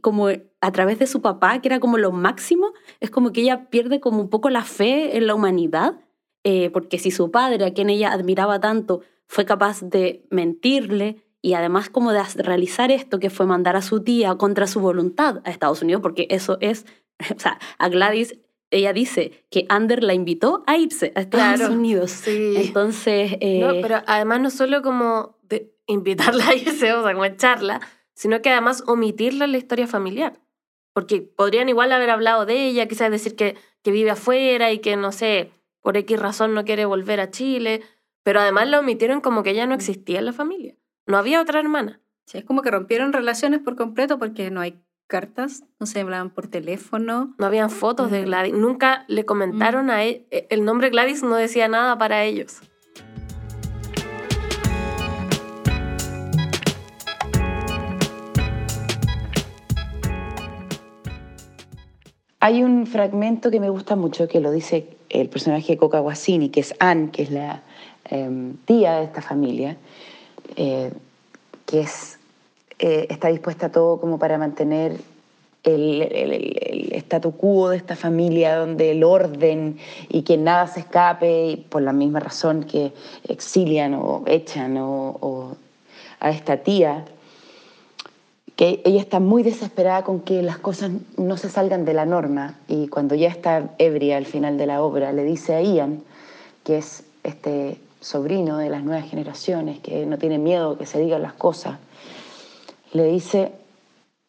como a través de su papá, que era como lo máximo, es como que ella pierde como un poco la fe en la humanidad, porque si su padre, a quien ella admiraba tanto, fue capaz de mentirle, y además como de realizar esto que fue mandar a su tía contra su voluntad a Estados Unidos, porque eso es, o sea, a Gladys ella dice que Ander la invitó a irse a Estados Unidos. Sí. Entonces... Eh, no, pero además no solo como de invitarla a irse, o sea, como echarla, sino que además omitirla en la historia familiar. Porque podrían igual haber hablado de ella, quizás decir que, que vive afuera y que, no sé, por X razón no quiere volver a Chile, pero además la omitieron como que ella no existía en la familia. No había otra hermana. Sí, es como que rompieron relaciones por completo porque no hay cartas, no se hablaban por teléfono. No habían fotos de Gladys. Nunca le comentaron a él. E, el nombre Gladys no decía nada para ellos. Hay un fragmento que me gusta mucho que lo dice el personaje de Coca Guasini, que es Anne, que es la em, tía de esta familia, eh, que es, eh, está dispuesta a todo como para mantener el, el, statu quo de esta familia, donde el orden y que nada se escape, y por la misma razón que exilian o echan o, a esta tía, que ella está muy desesperada con que las cosas no se salgan de la norma. Y cuando ya está ebria al final de la obra le dice a Ian, que es este sobrino de las nuevas generaciones, que no tiene miedo que se digan las cosas, le dice,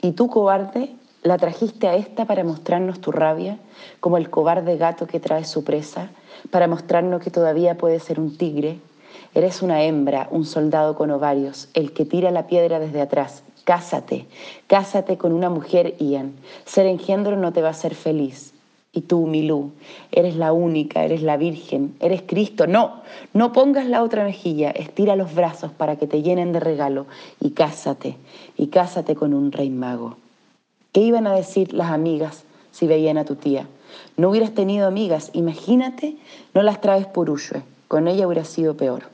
¿y tú cobarde la trajiste a esta para mostrarnos tu rabia, como el cobarde gato que trae su presa, para mostrarnos que todavía puede ser un tigre? Eres una hembra, un soldado con ovarios, el que tira la piedra desde atrás. Cásate, cásate con una mujer, Ian. Ser engendro no te va a hacer feliz. Y tú, Milú, eres la única, eres la Virgen, eres Cristo. No, no pongas la otra mejilla, estira los brazos para que te llenen de regalo y cásate, y cásate con un rey mago. ¿Qué iban a decir las amigas si veían a tu tía? No hubieras tenido amigas, imagínate, no las traes por Ushue, con ella hubiera sido peor.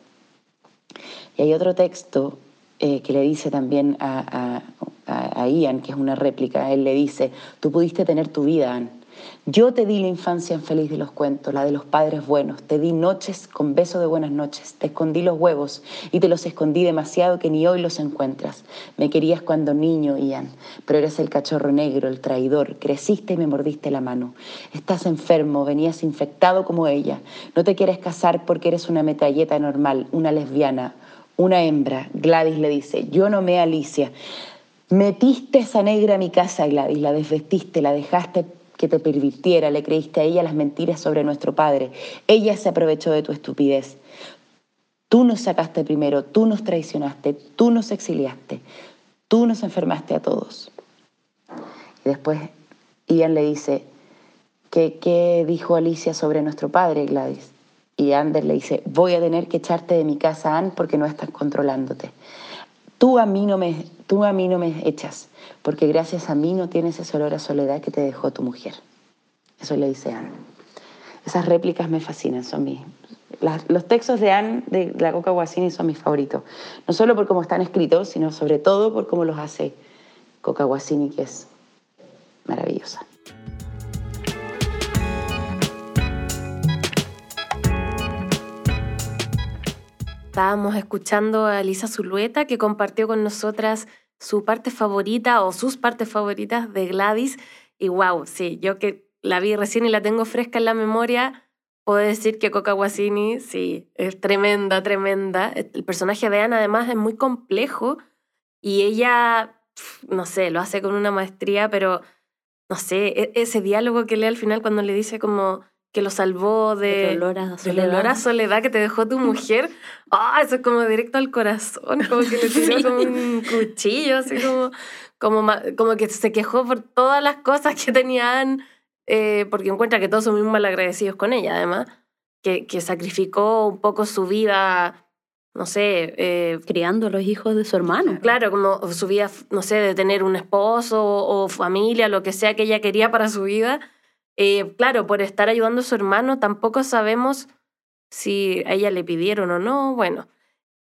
Y hay otro texto eh, que le dice también a, a, a Ian, que es una réplica, él le dice, tú pudiste tener tu vida, Anne Yo te di la infancia infeliz de los cuentos, la de los padres buenos. Te di noches con beso de buenas noches. Te escondí los huevos y te los escondí demasiado que ni hoy los encuentras. Me querías cuando niño, Ian, pero eres el cachorro negro, el traidor. Creciste y me mordiste la mano. Estás enfermo, venías infectado como ella. No te quieres casar porque eres una metralleta normal, una lesbiana, una hembra. Gladys le dice, yo no me Alicia. Metiste esa negra a mi casa, Gladys, la desvestiste, la dejaste que te pervirtiera, le creíste a ella las mentiras sobre nuestro padre. Ella se aprovechó de tu estupidez. Tú nos sacaste primero, tú nos traicionaste, tú nos exiliaste, tú nos enfermaste a todos. Y después Ian le dice, ¿qué, qué dijo Alicia sobre nuestro padre, Gladys? Y Ander le dice, voy a tener que echarte de mi casa, Anne, porque no estás controlándote. Tú a mí no me, tú a mí no me echas, porque gracias a mí no tienes ese olor a soledad que te dejó tu mujer. Eso le dice Anne. Esas réplicas me fascinan, son mis... los textos de Anne de la Coca Guasini son mis favoritos. No solo por cómo están escritos, sino sobre todo por cómo los hace Coca Guasini, que es maravillosa. Estábamos escuchando a Elisa Zulueta que compartió con nosotras su parte favorita o sus partes favoritas de Gladys. Y wow, sí, yo que la vi recién y la tengo fresca en la memoria, puedo decir que Coca Guasini, sí, es tremenda, tremenda. El personaje de Ana además es muy complejo y ella, no sé, lo hace con una maestría, pero no sé, e-, ese diálogo que lee al final cuando le dice como que lo salvó de, el olor a del olor a soledad que te dejó tu mujer. Ah, eso es como directo al corazón, como que le tiró como un cuchillo, así como, como, como que se quejó por todas las cosas que tenían, eh, porque encuentra que todos son muy mal agradecidos con ella, además, que, que sacrificó un poco su vida, no sé... Eh, Criando a los hijos de su hermano. Claro, como su vida, no sé, de tener un esposo o familia, lo que sea que ella quería para su vida eh, claro, por estar ayudando a su hermano, tampoco sabemos si a ella le pidieron o no. Bueno,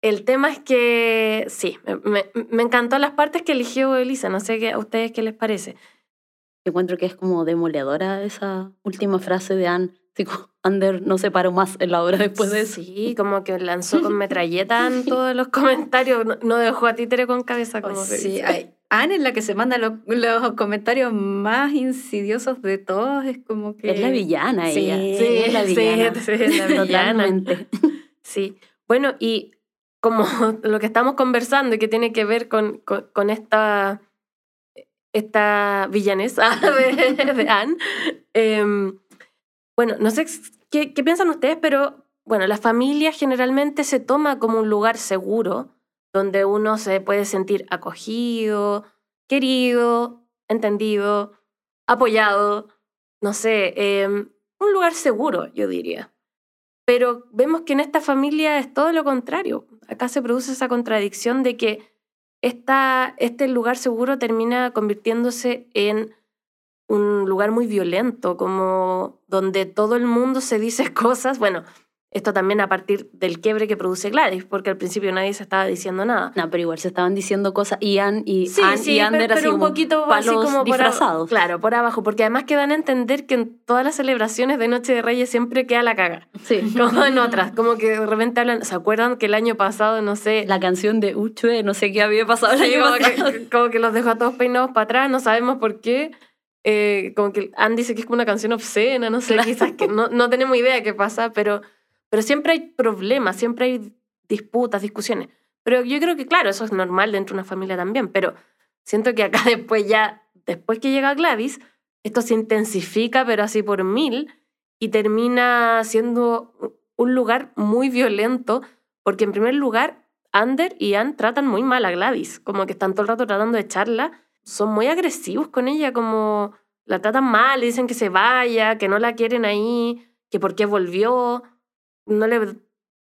el tema es que sí, me, me encantó las partes que eligió Elisa. No sé qué, a ustedes qué les parece. Encuentro que es como demoledora esa última frase de Anne. Ander no se paró más en la obra después de eso. Sí, como que lanzó con metralleta en todos los comentarios. No, dejó a títere con cabeza, como sí, Anne es la que se manda los, comentarios más insidiosos de todos. Es como que. Es la villana ella. Sí, es la villana. Sí, es la villana. sí. Bueno, y como lo que estamos conversando y que tiene que ver con, con, esta, esta villanesa de, de Anne. Em, bueno, no sé qué, qué piensan ustedes, pero bueno, la familia generalmente se toma como un lugar seguro donde uno se puede sentir acogido, querido, entendido, apoyado, no sé, em, un lugar seguro, yo diría. Pero vemos que en esta familia es todo lo contrario. Acá se produce esa contradicción de que esta, este lugar seguro termina convirtiéndose en un lugar muy violento, como donde todo el mundo se dice cosas, bueno, esto también a partir del quiebre que produce Gladys, porque al principio nadie se estaba diciendo nada. No, pero igual se estaban diciendo cosas Ian y sí, sí, y Ander pero, un poquito así como disfrazados. claro, por abajo, porque además quedan a entender que en todas las celebraciones de Noche de Reyes siempre queda la caga. Sí. Como en otras, como que de repente hablan, ¿se acuerdan que el año pasado, no sé... La canción de Uchue, no sé qué había pasado el año pasado. Que, como que los dejó a todos peinados para atrás, no sabemos por qué. Eh, como que Anne dice que es como una canción obscena, no sé, quizás que no, no tenemos idea de qué pasa, pero pero siempre hay problemas, siempre hay disputas, discusiones. Pero yo creo que, claro, eso es normal dentro de una familia también, pero siento que acá después ya, después que llega Gladys, esto se intensifica, pero así por mil, y termina siendo un lugar muy violento, porque en primer lugar, Ander y Anne tratan muy mal a Gladys, como que están todo el rato tratando de echarla, son muy agresivos con ella, como la tratan mal, le dicen que se vaya, que no la quieren ahí, que por qué volvió no le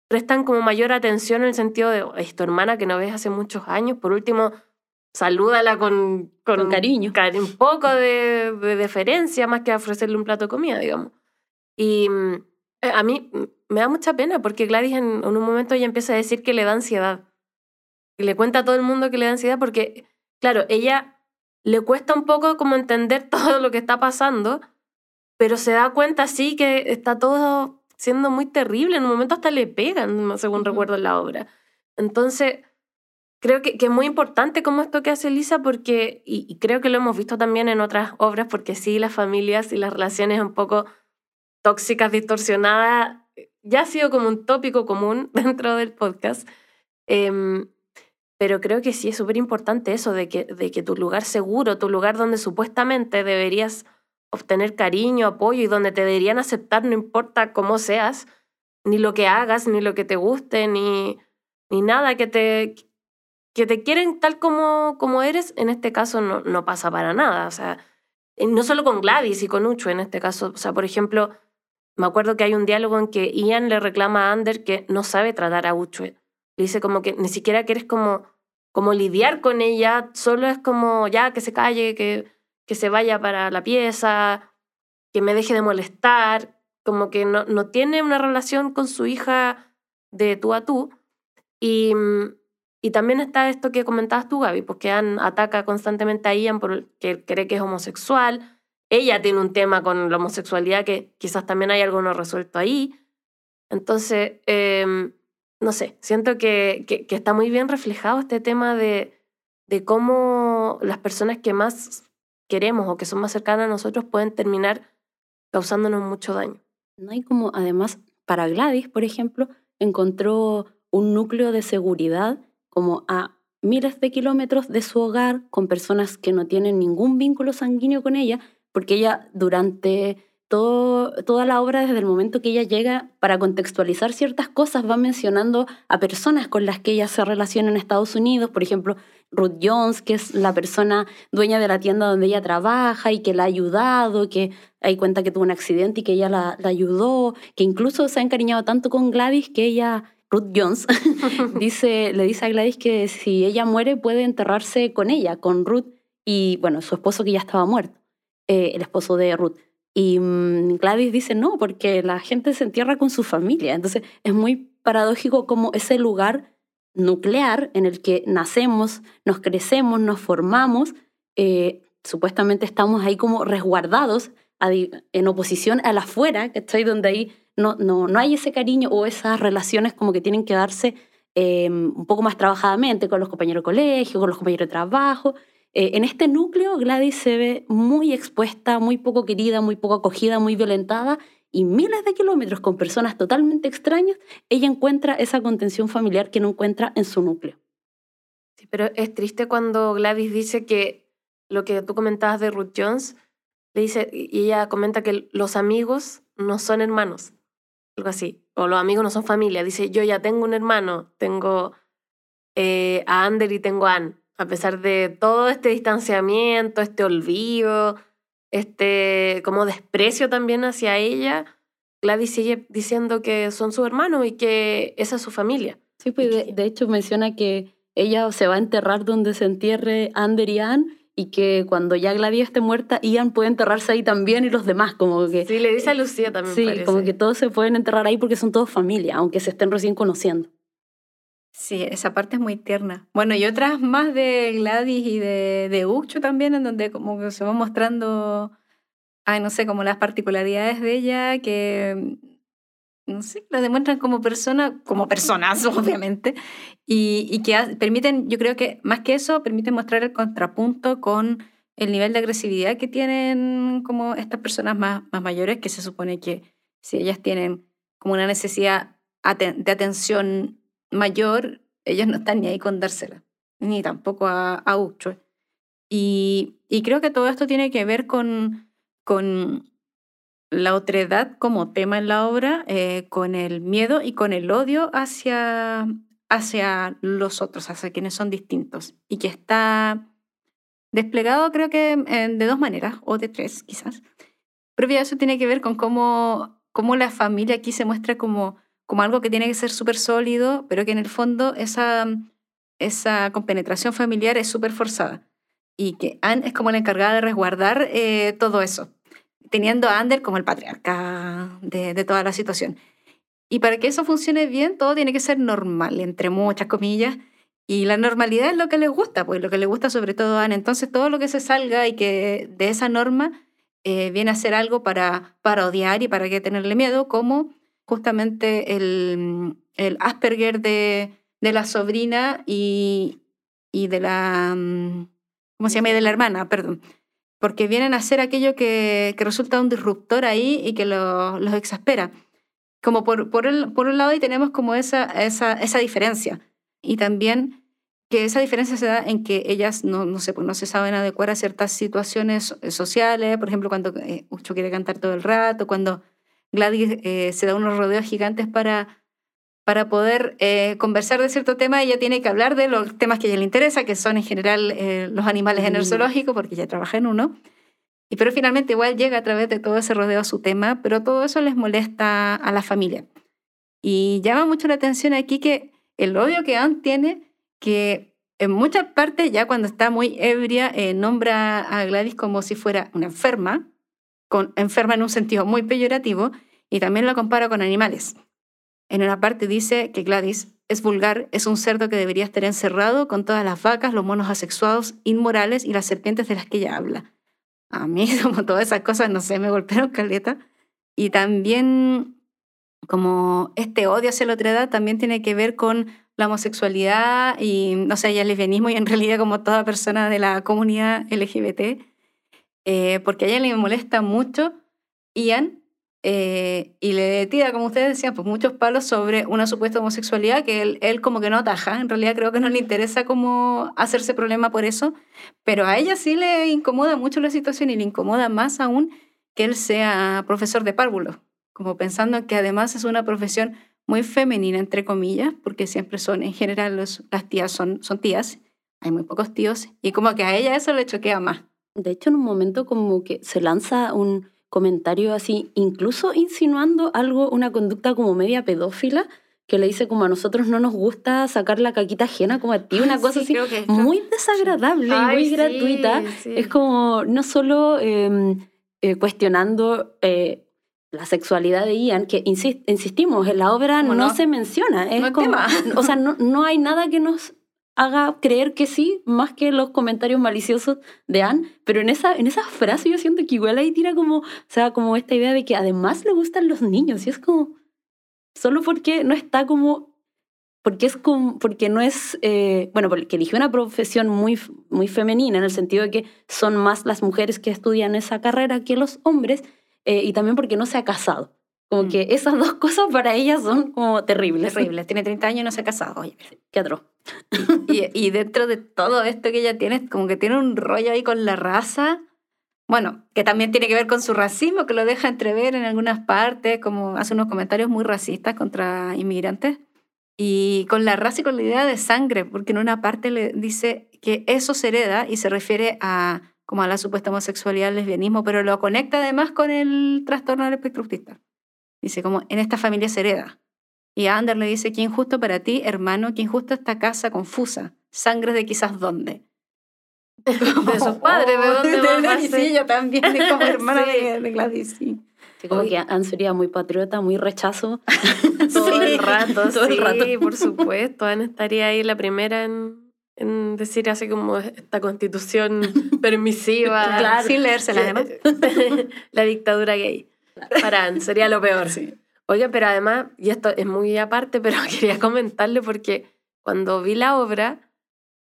prestan como mayor atención en el sentido de, es tu hermana que no ves hace muchos años, por último, salúdala con, con, cariño. Un poco de, deferencia más que ofrecerle un plato de comida, digamos. Y eh, a mí me da mucha pena porque Gladys en, un momento ya empieza a decir que le da ansiedad. Y le cuenta a todo el mundo que le da ansiedad porque, claro, ella le cuesta un poco como entender todo lo que está pasando pero se da cuenta sí que está todo siendo muy terrible. En un momento hasta le pegan, según recuerdo en la obra. Entonces, creo que, que, es muy importante como esto que hace Lisa, porque, y, creo que lo hemos visto también en otras obras, porque sí, las familias y las relaciones un poco tóxicas, distorsionadas, ya ha sido como un tópico común dentro del podcast. Em, pero creo que sí es súper importante eso de que, de que tu lugar seguro, tu lugar donde supuestamente deberías obtener cariño, apoyo y donde te deberían aceptar, no importa cómo seas, ni lo que hagas, ni lo que te guste, ni, ni nada, que te, que te quieren tal como, como eres, en este caso no, no pasa para nada. O sea, no solo con Gladys y con Ucho en este caso. O sea, por ejemplo, me acuerdo que hay un diálogo en que Ian le reclama a Ander que no sabe tratar a Ucho. Le dice como que ni siquiera quieres como, como lidiar con ella, solo es como ya que se calle, que que se vaya para la pieza, que me deje de molestar, como que no, no tiene una relación con su hija de tú a tú. Y, mm, y también está esto que comentabas tú, Gaby, porque Anne ataca constantemente a Ian porque cree que es homosexual. Ella tiene un tema con la homosexualidad que quizás también hay algo no resuelto ahí. Entonces, em, no sé, siento que, que, que, está muy bien reflejado este tema de, de cómo las personas que más queremos o que son más cercanas a nosotros pueden terminar causándonos mucho daño. No hay como, además, para Gladys, por ejemplo, encontró un núcleo de seguridad como a miles de kilómetros de su hogar con personas que no tienen ningún vínculo sanguíneo con ella, porque ella durante todo, toda la obra, desde el momento que ella llega, para contextualizar ciertas cosas, va mencionando a personas con las que ella se relaciona en Estados Unidos, por ejemplo, Ruth Jones, que es la persona dueña de la tienda donde ella trabaja y que la ha ayudado, que hay cuenta que tuvo un accidente y que ella la, ayudó, que incluso se ha encariñado tanto con Gladys que ella Ruth Jones dice, le dice a Gladys que si ella muere puede enterrarse con ella, con Ruth y bueno, su esposo que ya estaba muerto, eh, el esposo de Ruth. Y mm, Gladys dice no, porque la gente se entierra con su familia. Entonces es muy paradójico como ese lugar nuclear en el que nacemos, nos crecemos, nos formamos, eh, supuestamente estamos ahí como resguardados en oposición a la afuera, que estoy donde ahí no, no, no hay ese cariño o esas relaciones como que tienen que darse em, un poco más trabajadamente con los compañeros de colegio, con los compañeros de trabajo. Eh, en este núcleo Gladys se ve muy expuesta, muy poco querida, muy poco acogida, muy violentada y miles de kilómetros con personas totalmente extrañas, ella encuentra esa contención familiar que no encuentra en su núcleo. Sí, pero es triste cuando Gladys dice que lo que tú comentabas de Ruth Jones, le dice, y ella comenta que los amigos no son hermanos, algo así, o los amigos no son familia. Dice, yo ya tengo un hermano, tengo eh, a Ander y tengo a Anne, a pesar de todo este distanciamiento, este olvido, este como desprecio también hacia ella, Gladys sigue diciendo que son su hermano y que esa es su familia. Sí, pues de, hecho menciona que ella se va a enterrar donde se entierre Ander y Anne y que cuando ya Gladys esté muerta, Ian puede enterrarse ahí también y los demás, como que... Sí, le dice a Lucía también. Sí, como que todos se pueden enterrar ahí porque son todos familia, aunque se estén recién conociendo. Sí, esa parte es muy tierna. Bueno, y otras más de Gladys y de, de Ucho también, en donde como que se va mostrando, ay, no sé, como las particularidades de ella que, no sé, la demuestran como persona, como personas, obviamente, y, y que permiten, yo creo que más que eso, permiten mostrar el contrapunto con el nivel de agresividad que tienen como estas personas más, más mayores, que se supone que si ellas tienen como una necesidad de atención mayor, ellos no están ni ahí con dársela, ni tampoco a, a. Y, creo que todo esto tiene que ver con, con la otredad como tema en la obra, eh, con el miedo y con el odio hacia, hacia los otros, hacia quienes son distintos, y que está desplegado creo que de dos maneras, o de tres quizás. Pero eso tiene que ver con cómo, cómo la familia aquí se muestra como como algo que tiene que ser súper sólido, pero que en el fondo esa, esa compenetración familiar es súper forzada. Y que Anne es como la encargada de resguardar eh, todo eso, teniendo a Ander como el patriarca de, de toda la situación. Y para que eso funcione bien, todo tiene que ser normal, entre muchas comillas. Y la normalidad es lo que les gusta, pues lo que le gusta sobre todo a Anne. Entonces, todo lo que se salga y que de esa norma eh, viene a hacer algo para, para odiar y para que tenerle miedo, como justamente el, el Asperger de, de, la sobrina y, y de la, mm, ¿cómo se llama? de la hermana, perdón. Porque vienen a hacer aquello que, que resulta un disruptor ahí y que lo, los exaspera. Como por, por, el, por un lado y tenemos como esa, esa, esa diferencia. Y también que esa diferencia se da en que ellas no, no, pues no se saben adecuar a ciertas situaciones sociales, por ejemplo, cuando eh, Ucho quiere cantar todo el rato, cuando Gladys eh, se da unos rodeos gigantes para, para poder eh, conversar de cierto tema, ella tiene que hablar de los temas que a ella le interesa, que son en general eh, los animales en el mm. zoológico, porque ella trabaja en uno. Y pero finalmente igual llega a través de todo ese rodeo a su tema, pero todo eso les molesta a la familia. Y llama mucho la atención aquí que el odio que Anne tiene que en muchas partes, ya cuando está muy ebria, eh, nombra a Gladys como si fuera una enferma, enferma en un sentido muy peyorativo, y también la compara con animales. En una parte dice que Gladys es vulgar, es un cerdo que debería estar encerrado con todas las vacas, los monos asexuados, inmorales y las serpientes de las que ella habla. A mí, como todas esas cosas, no sé, me golpearon caleta. Y también, como este odio hacia la otra edad, también tiene que ver con la homosexualidad y, no sé, y el lesbianismo y en realidad como toda persona de la comunidad LGBT, eh, porque a ella le molesta mucho Ian eh, y le tira, como ustedes decían, pues muchos palos sobre una supuesta homosexualidad que él, él como que no ataja, en realidad creo que no le interesa como hacerse problema por eso, pero a ella sí le incomoda mucho la situación y le incomoda más aún que él sea profesor de párvulos, como pensando que además es una profesión muy femenina, entre comillas, porque siempre son, en general, las tías son, son tías, hay muy pocos tíos, y como que a ella eso le choquea más. De hecho, en un momento como que se lanza un comentario así, incluso insinuando algo, una conducta como media pedófila, que le dice como a nosotros no nos gusta sacar la caquita ajena como a ti, una cosa así muy desagradable y muy gratuita. Es como no solo em, eh, cuestionando eh, la sexualidad de Ian, que insistimos, en la obra no, se menciona. Es no como, o sea, no, no hay nada que nos haga creer que sí, más que los comentarios maliciosos de Anne, pero en esa, en esa frase yo siento que igual ahí tira como, o sea, como esta idea de que además le gustan los niños, y es como, solo porque no está como, porque es como, porque no es, eh, bueno, porque eligió una profesión muy, muy femenina, en el sentido de que son más las mujeres que estudian esa carrera que los hombres, eh, y también porque no se ha casado. Como mm. que esas dos cosas para ella son como terribles. Terribles. Tiene 30 años y no se ha casado. Oye, qué atroz. Y, y, dentro de todo esto que ella tiene, como que tiene un rollo ahí con la raza. Bueno, que también tiene que ver con su racismo, que lo deja entrever en algunas partes, como hace unos comentarios muy racistas contra inmigrantes. Y con la raza y con la idea de sangre, porque en una parte le dice que eso se hereda y se refiere a como a la supuesta homosexualidad, el lesbianismo, pero lo conecta además con el trastorno del espectro autista. Dice como, en esta familia se hereda. Y a Ander le dice, ¿quién justo para ti, hermano? ¿Quién justo esta casa confusa? Sangre de quizás dónde. De sus padres, ¿de dónde va Sí, yo también, como hermana de, Gladys, sí. como que Anne sería muy patriota, muy rechazo. todo el rato, todo el rato. por supuesto. Anne estaría ahí la primera en en decir así como esta constitución permisiva, sin leerse la la dictadura gay. Para sería lo peor. Sí. Oiga, pero además, y esto es muy aparte, pero quería comentarle porque cuando vi la obra,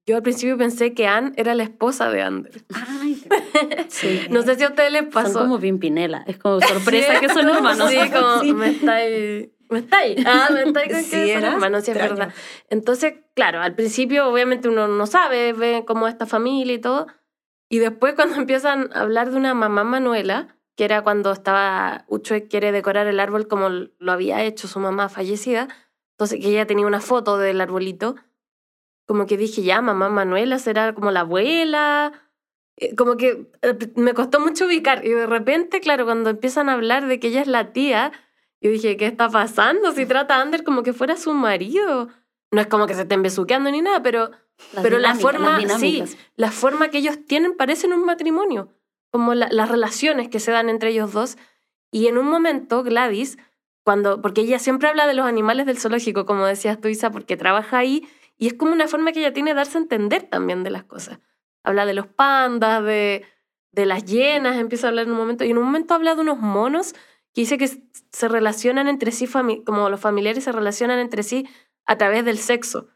yo al principio pensé que Anne era la esposa de Ander. Ay, sí. No sé si a ustedes les pasó. Son como Pimpinela. Es como sorpresa que son hermanos. Sí, como me estáis ¿Me estáis? Ah, me estáis con sí, hermano, sí es verdad. Entonces, claro, al principio obviamente uno no sabe, ve cómo esta familia y todo. Y después cuando empiezan a hablar de una mamá Manuela, que era cuando estaba Uchue quiere decorar el árbol como lo había hecho su mamá fallecida, entonces que ella tenía una foto del arbolito, como que dije, ya, mamá Manuela será como la abuela, eh, como que eh, me costó mucho ubicar. Y de repente, claro, cuando empiezan a hablar de que ella es la tía, yo dije, ¿qué está pasando? Si trata a Ander como que fuera su marido. No es como que se estén besuqueando ni nada, pero, pero la forma, sí, la forma que ellos tienen parecen un matrimonio. Como las relaciones que se dan entre ellos dos. Y en un momento, Gladys, cuando, porque ella siempre habla de los animales del zoológico, como decías tú, Isa, porque trabaja ahí, y es como una forma que ella tiene de darse a entender también de las cosas. Habla de los pandas, de, de las llenas, empieza a hablar en un momento, y en un momento habla de unos monos que dice que se relacionan entre sí, como los familiares se relacionan entre sí a través del sexo.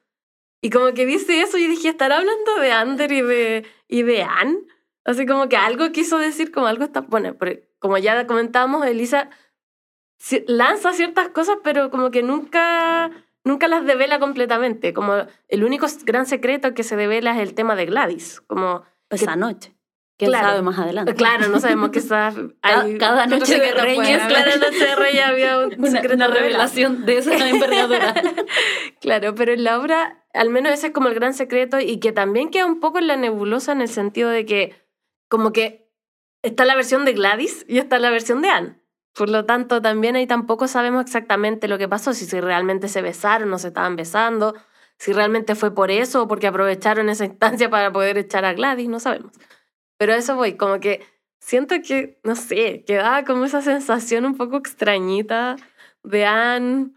Y como que dice eso, y dije, ¿estará hablando de Ander y de, y de Anne? Así como que algo quiso decir, como algo está... Bueno, como ya comentábamos, Elisa lanza ciertas cosas, pero como que nunca, nunca las devela completamente. Como el único gran secreto que se devela es el tema de Gladys. Como esa noche. que claro, sabe más adelante? Claro, no sabemos qué está. cada, noche de Reyes. Cada noche de Reyes había un una, una revelación de esa envergadura. claro, pero en la obra, al menos ese es como el gran secreto y que también queda un poco en la nebulosa en el sentido de que, como que está la versión de Gladys y está la versión de Anne. Por lo tanto, también ahí tampoco sabemos exactamente lo que pasó, si, realmente se besaron o se estaban besando, si realmente fue por eso o porque aprovecharon esa instancia para poder echar a Gladys, no sabemos. Pero a eso voy, como que siento que, no sé, quedaba como esa sensación un poco extrañita de Anne,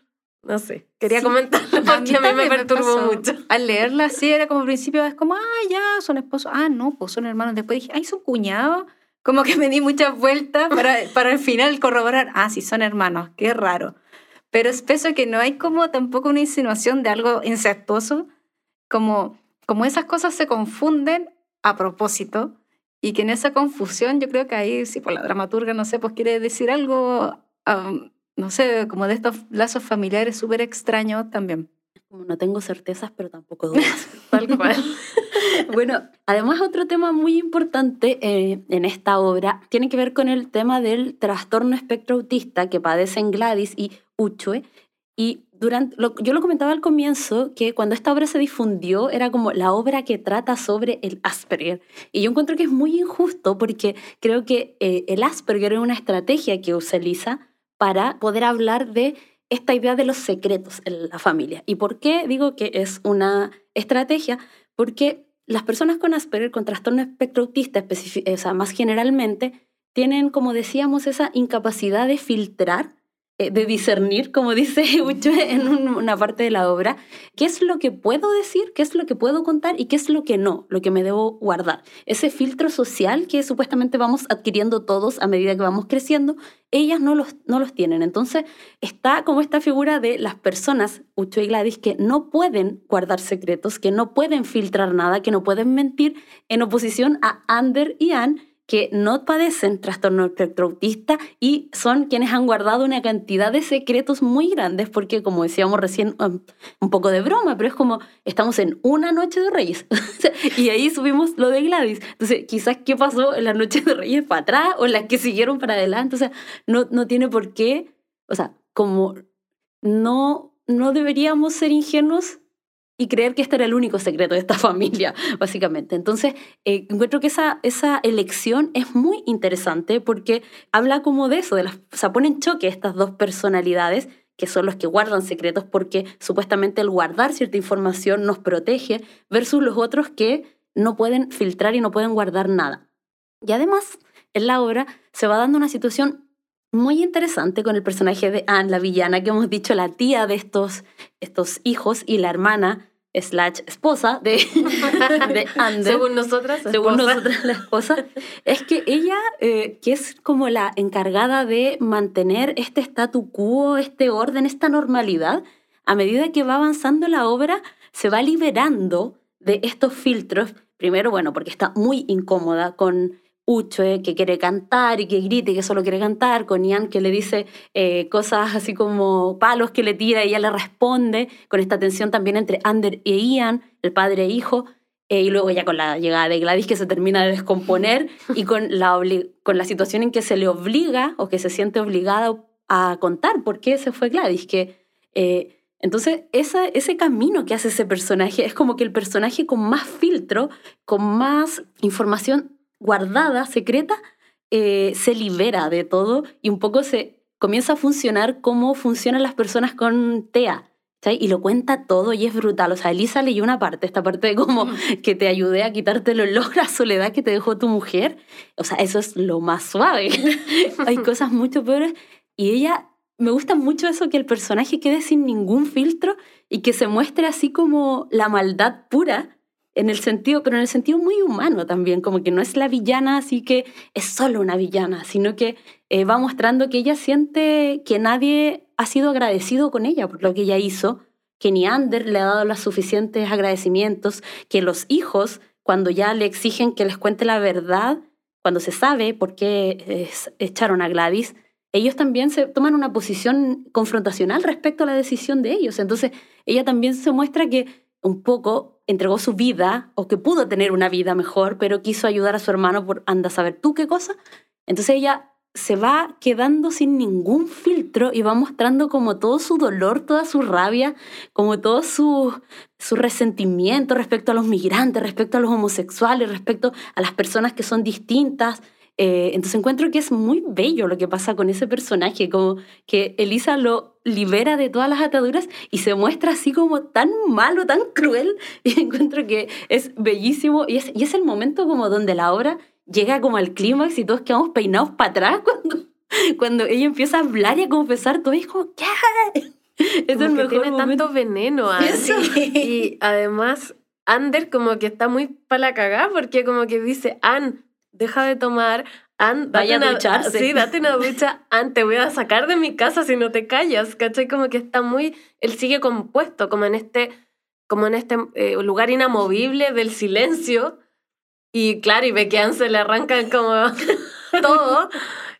no sé, quería comentarlo porque a mí me perturbó mucho. Al leerla así era como al principio, es como, ah, ya, son esposos, ah, no, pues son hermanos. Después dije, ay, son cuñados como que me di muchas vueltas para, para al final corroborar, ah, sí, son hermanos, qué raro. Pero es peso que no hay como tampoco una insinuación de algo incestuoso, como, como esas cosas se confunden a propósito y que en esa confusión yo creo que ahí, sí, por la dramaturga, no sé, pues quiere decir algo, no sé, como de estos lazos familiares súper extraños también. No tengo certezas, pero tampoco dudas. Tal cual. bueno, además otro tema muy importante eh, en esta obra tiene que ver con el tema del trastorno espectro autista que padecen Gladys y Uchue. Y durante, yo lo comentaba al comienzo que cuando esta obra se difundió era como la obra que trata sobre el Asperger. Y yo encuentro que es muy injusto porque creo que eh, el Asperger es una estrategia que usa Lisa para poder hablar de esta idea de los secretos en la familia. ¿Y por qué digo que es una estrategia? Porque las personas con Asperger, con trastorno espectro autista, o sea, más generalmente, tienen, como decíamos, esa incapacidad de filtrar de discernir, como dice Ucho en una parte de la obra, qué es lo que puedo decir, qué es lo que puedo contar y qué es lo que no, lo que me debo guardar. Ese filtro social que supuestamente vamos adquiriendo todos a medida que vamos creciendo, ellas no los, no los tienen. Entonces está como esta figura de las personas, Ucho y Gladys, que no pueden guardar secretos, que no pueden filtrar nada, que no pueden mentir, en oposición a Ander y Anne, que no padecen trastorno espectro autista y son quienes han guardado una cantidad de secretos muy grandes, porque como decíamos recién, um, un poco de broma, pero es como estamos en una noche de Reyes. Y ahí subimos lo de Gladys. Entonces, quizás qué pasó en la noche de Reyes para atrás o las que siguieron para adelante, o sea, no, no tiene por qué, o sea, como no, no deberíamos ser ingenuos y creer que este era el único secreto de esta familia, básicamente. Entonces, eh, encuentro que esa, esa elección es muy interesante porque habla como de eso, de las, o pone en choque estas dos personalidades que son los que guardan secretos porque supuestamente el guardar cierta información nos protege versus los otros que no pueden filtrar y no pueden guardar nada. Y además, en la obra se va dando una situación muy interesante con el personaje de Anne, la villana que hemos dicho, la tía de estos, estos hijos y la hermana slash esposa de, de Ander. Según nosotras, Según nosotras, la esposa. Es que ella, eh, que es como la encargada de mantener este statu quo, este orden, esta normalidad, a medida que va avanzando la obra, se va liberando de estos filtros. Primero, bueno, porque está muy incómoda con Uche, que quiere cantar y que grite que solo quiere cantar, con Ian que le dice eh, cosas así como palos que le tira y ella le responde, con esta tensión también entre Ander e Ian, el padre e hijo, eh, y luego ya con la llegada de Gladys que se termina de descomponer y con la, con la situación en que se le obliga o que se siente obligada a contar por qué se fue Gladys, que... Eh, entonces, esa, ese camino que hace ese personaje es como que el personaje con más filtro, con más información guardada, secreta, eh, se libera de todo y un poco se comienza a funcionar como funcionan las personas con TEA. Y lo cuenta todo y es brutal. O sea, Elisa leyó una parte, esta parte de como que te ayudé a quitarte el olor a soledad que te dejó tu mujer. O sea, eso es lo más suave. Hay cosas mucho peores. Y ella, me gusta mucho eso, que el personaje quede sin ningún filtro y que se muestre así como la maldad pura en el sentido, pero en el sentido muy humano también, como que no es la villana, así que es solo una villana, sino que eh, va mostrando que ella siente que nadie ha sido agradecido con ella por lo que ella hizo, que ni Ander le ha dado los suficientes agradecimientos, que los hijos, cuando ya le exigen que les cuente la verdad, cuando se sabe por qué echaron a Gladys, ellos también se toman una posición confrontacional respecto a la decisión de ellos. Entonces, ella también se muestra que un poco entregó su vida o que pudo tener una vida mejor, pero quiso ayudar a su hermano por anda a saber tú qué cosa. Entonces ella se va quedando sin ningún filtro y va mostrando como todo su dolor, toda su rabia, como todo su, su resentimiento respecto a los migrantes, respecto a los homosexuales, respecto a las personas que son distintas, eh, entonces encuentro que es muy bello lo que pasa con ese personaje, como que Elisa lo libera de todas las ataduras y se muestra así como tan malo, tan cruel, y encuentro que es bellísimo y es, y es el momento como donde la obra llega como al clímax y todos quedamos peinados para atrás cuando, cuando ella empieza a hablar y a confesar, todo es como, ¿qué? Es el mejor tiene tanto veneno, Y además, Ander como que está muy para la cagada porque como que dice, Anne, deja de tomar, Ann, Vaya a ducharse. Sí, date una ducha, Ann, te voy a sacar de mi casa si no te callas, ¿cachai? Como que está muy, él sigue compuesto, como en este, como en este eh, lugar inamovible del silencio, y claro, y ve que Ann se le arranca como todo,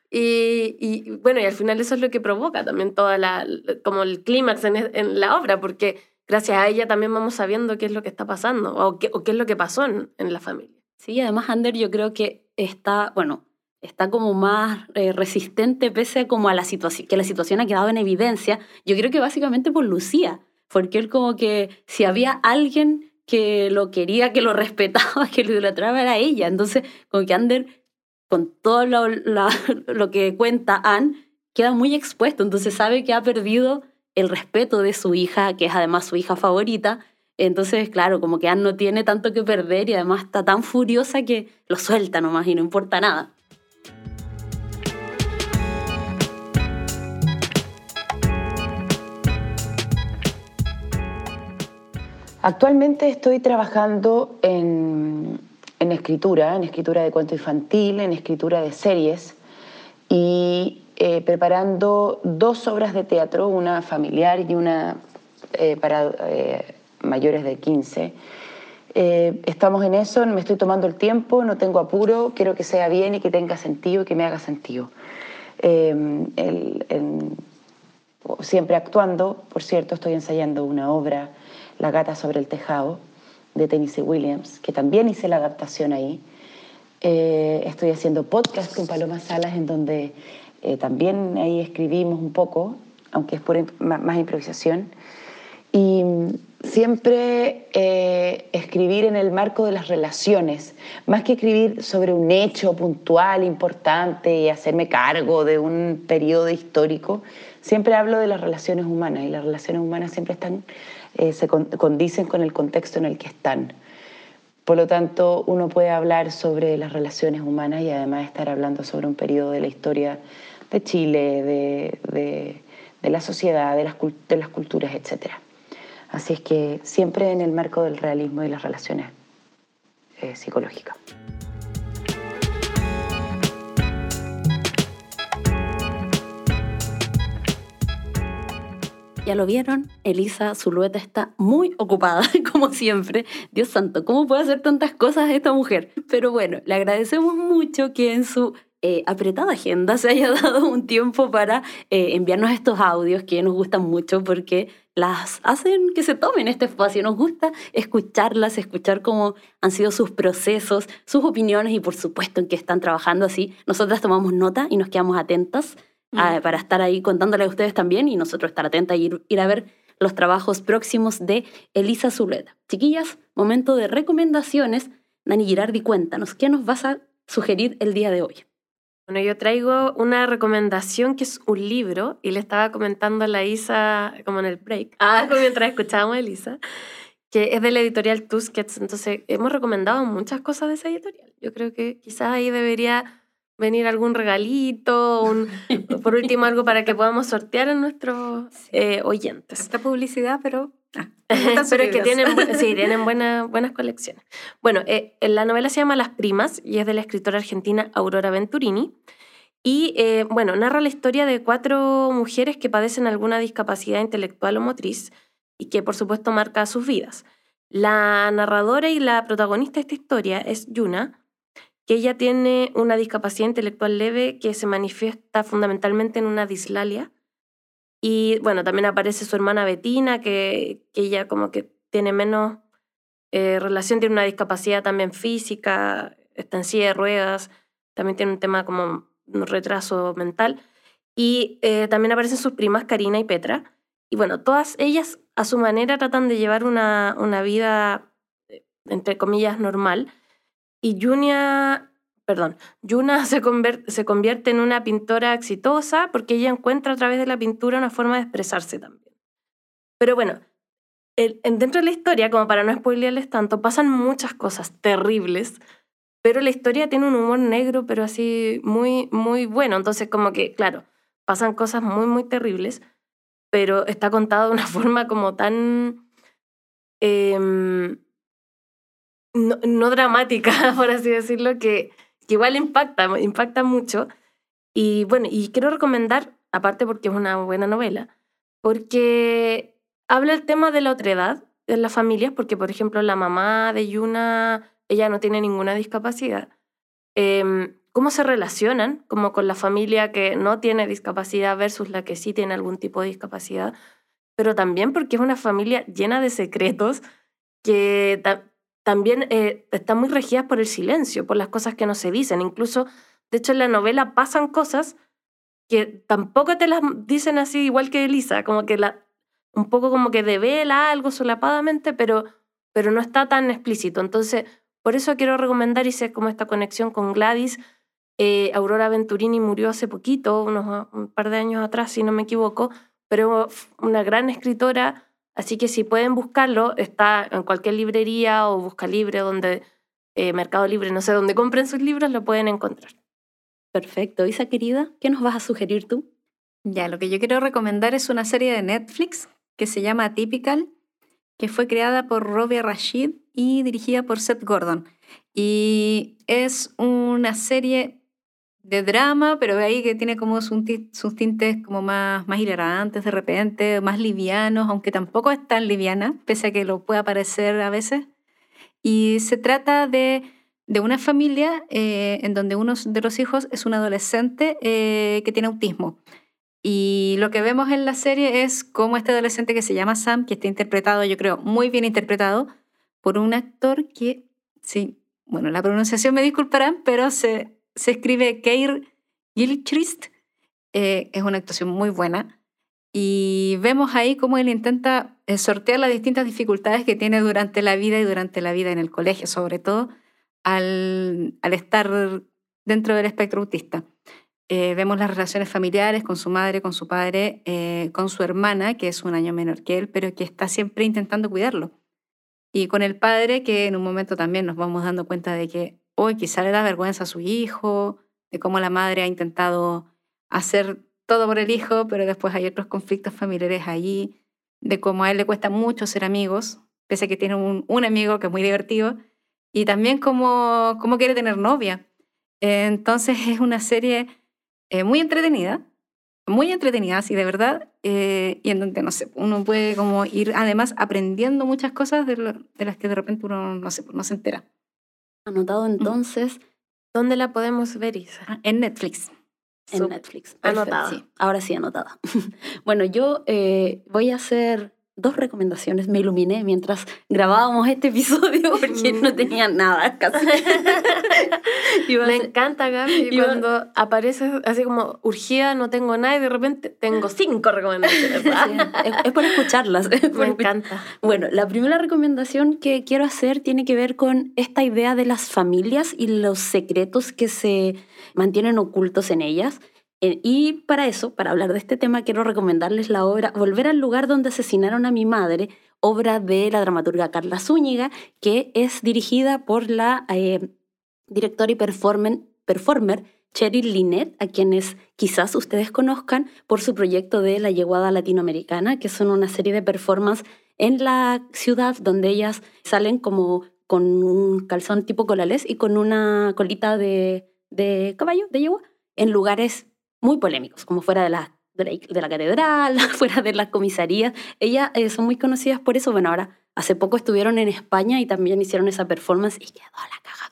y, y, bueno, y al final eso es lo que provoca también toda la, como el clímax en, en, la obra, porque gracias a ella también vamos sabiendo qué es lo que está pasando, o qué, o qué es lo que pasó en, en la familia. Sí, además Ander yo creo que está, bueno, está como más eh, resistente pese a como a la situación, que la situación ha quedado en evidencia. Yo creo que básicamente por Lucía, porque él como que si había alguien que lo quería, que lo respetaba, que lo idolatraba era ella. Entonces, como que Ander, con todo lo, lo que cuenta Anne, queda muy expuesto. Entonces sabe que ha perdido el respeto de su hija, que es además su hija favorita, entonces, claro, como que Anne no tiene tanto que perder y además está tan furiosa que lo suelta nomás y no importa nada. Actualmente estoy trabajando en, escritura, en escritura de cuento infantil, en escritura de series y eh, preparando dos obras de teatro, una familiar y una eh, para eh, mayores de 15. Eh, estamos en eso, me estoy tomando el tiempo, no tengo apuro, quiero que sea bien y que tenga sentido y que me haga sentido. Eh, siempre actuando, por cierto, estoy ensayando una obra, La gata sobre el tejado, de Tennessee Williams, que también hice la adaptación ahí. Eh, estoy haciendo podcast con Paloma Salas, en donde también ahí escribimos un poco, aunque es por, más improvisación. Y siempre eh, escribir en el marco de las relaciones, más que escribir sobre un hecho puntual, importante y hacerme cargo de un periodo histórico, siempre hablo de las relaciones humanas y las relaciones humanas siempre están, eh, se condicen con el contexto en el que están. Por lo tanto, uno puede hablar sobre las relaciones humanas y además estar hablando sobre un periodo de la historia de Chile, de, la sociedad, de las, de las culturas, etcétera. Así es que siempre en el marco del realismo y las relaciones eh, psicológicas. Ya lo vieron, Elisa Zulueta está muy ocupada, como siempre. Dios santo, ¿cómo puede hacer tantas cosas esta mujer? Pero bueno, le agradecemos mucho que en su eh, apretada agenda se haya dado un tiempo para eh, enviarnos estos audios que nos gustan mucho porque las hacen que se tomen este espacio. Nos gusta escucharlas, escuchar cómo han sido sus procesos, sus opiniones y por supuesto en qué están trabajando así. Nosotras tomamos nota y nos quedamos atentas ah, para estar ahí contándole a ustedes también y nosotros estar atentas y ir, ir a ver los trabajos próximos de Elisa Zuleta. Chiquillas, momento de recomendaciones. Dani Girardi, cuéntanos, ¿qué nos vas a sugerir el día de hoy? Bueno, yo traigo una recomendación que es un libro y le estaba comentando a la Isa como en el break, ah, mientras escuchábamos a Elisa, que es de la editorial Tusquets. Entonces, hemos recomendado muchas cosas de esa editorial. Yo creo que quizás ahí debería venir algún regalito, un, por último algo para que podamos sortear a nuestros eh, oyentes. Esta publicidad, pero... Ah, pero que tienen, sí, tienen buenas buenas colecciones. Bueno, eh, la novela se llama Las Primas y es de la escritora argentina Aurora Venturini. Y eh, bueno, narra la historia de cuatro mujeres que padecen alguna discapacidad intelectual o motriz y que por supuesto marca sus vidas. La narradora y la protagonista de esta historia es Yuna, que ella tiene una discapacidad intelectual leve que se manifiesta fundamentalmente en una dislalia. Y bueno, también aparece su hermana Betina, que, que ella como que tiene menos eh, relación, tiene una discapacidad también física, está en silla de ruedas, también tiene un tema como un retraso mental. Y eh, también aparecen sus primas Karina y Petra. Y bueno, todas ellas a su manera tratan de llevar una, una vida, eh, entre comillas, normal y Junia, perdón, Yuna se, se convierte en una pintora exitosa porque ella encuentra a través de la pintura una forma de expresarse también. Pero bueno, el, dentro de la historia, como para no spoilearles tanto, pasan muchas cosas terribles, pero la historia tiene un humor negro, pero así muy, muy bueno. Entonces, como que, claro, pasan cosas muy, muy terribles, pero está contado de una forma como tan... Em, no, dramática, por así decirlo, que, igual impacta, impacta mucho. Y bueno, y quiero recomendar, aparte porque es una buena novela, porque habla el tema de la otredad en las familias, porque por ejemplo la mamá de Yuna, ella no tiene ninguna discapacidad. Em, ¿Cómo se relacionan como con la familia que no tiene discapacidad versus la que sí tiene algún tipo de discapacidad? Pero también porque es una familia llena de secretos que también eh, están muy regidas por el silencio, por las cosas que no se dicen. Incluso, de hecho, en la novela pasan cosas que tampoco te las dicen así igual que Elisa, como que la, un poco como que devela algo solapadamente, pero, pero no está tan explícito. Entonces, por eso quiero recomendar, hice como esta conexión con Gladys. Eh, Aurora Venturini murió hace poquito, unos un par de años atrás, si no me equivoco, pero una gran escritora Así que si pueden buscarlo, está en cualquier librería o busca libre, donde eh, Mercado Libre, no sé, donde compren sus libros, lo pueden encontrar. Perfecto. Isa querida, ¿qué nos vas a sugerir tú? Ya, lo que yo quiero recomendar es una serie de Netflix que se llama Typical, que fue creada por Robbie Rashid y dirigida por Seth Gordon. Y es una serie de drama, pero ahí que tiene como sus, tintes como más, más hilarantes de repente, más livianos, aunque tampoco es tan liviana, pese a que lo pueda parecer a veces. Y se trata de, de una familia eh, en donde uno de los hijos es un adolescente eh, que tiene autismo. Y lo que vemos en la serie es cómo este adolescente que se llama Sam, que está interpretado, yo creo, muy bien interpretado, por un actor que, sí, bueno, la pronunciación me disculparán, pero se, se escribe Keir Gilchrist. Eh, es una actuación muy buena. Y vemos ahí cómo él intenta eh, sortear las distintas dificultades que tiene durante la vida y durante la vida en el colegio, sobre todo al, al estar dentro del espectro autista. Eh, vemos las relaciones familiares con su madre, con su padre, con su hermana, que es un año menor que él, pero que está siempre intentando cuidarlo. Y con el padre, que en un momento también nos vamos dando cuenta de que hoy quizá le da vergüenza a su hijo, de cómo la madre ha intentado hacer todo por el hijo, pero después hay otros conflictos familiares allí, de cómo a él le cuesta mucho ser amigos, pese a que tiene un, un amigo que es muy divertido, y también cómo, cómo quiere tener novia. Entonces es una serie eh, muy entretenida, muy entretenida, sí, de verdad, eh, y en donde, no sé, uno puede como ir además aprendiendo muchas cosas de, de las que de repente uno, no sé, no se entera. Anotado entonces. ¿Dónde la podemos ver, Isa? Ah, en Netflix. En Netflix. Anotada. Sí. Ahora sí, anotada. bueno, yo eh, voy a hacer dos recomendaciones. Me iluminé mientras grabábamos este episodio porque no tenía nada casi. Me encanta, Gaby, cuando apareces así como urgida, no tengo nada y de repente tengo cinco recomendaciones. es, por escucharlas. Me encanta. Bueno, la primera recomendación que quiero hacer tiene que ver con esta idea de las familias y los secretos que se mantienen ocultos en ellas. Eh, y para eso, para hablar de este tema, quiero recomendarles la obra Volver al lugar donde asesinaron a mi madre, obra de la dramaturga Carla Zúñiga, que es dirigida por la eh, directora y performer, Cheryl Linet, a quienes quizás ustedes conozcan por su proyecto de La Yeguada Latinoamericana, que son una serie de performances en la ciudad donde ellas salen como con un calzón tipo colales y con una colita de, de caballo, de yegua, en lugares muy polémicos, como fuera de la, de la, catedral, fuera de las comisarías. Ellas eh, son muy conocidas por eso. Bueno, ahora hace poco estuvieron en España y también hicieron esa performance y quedó la caja.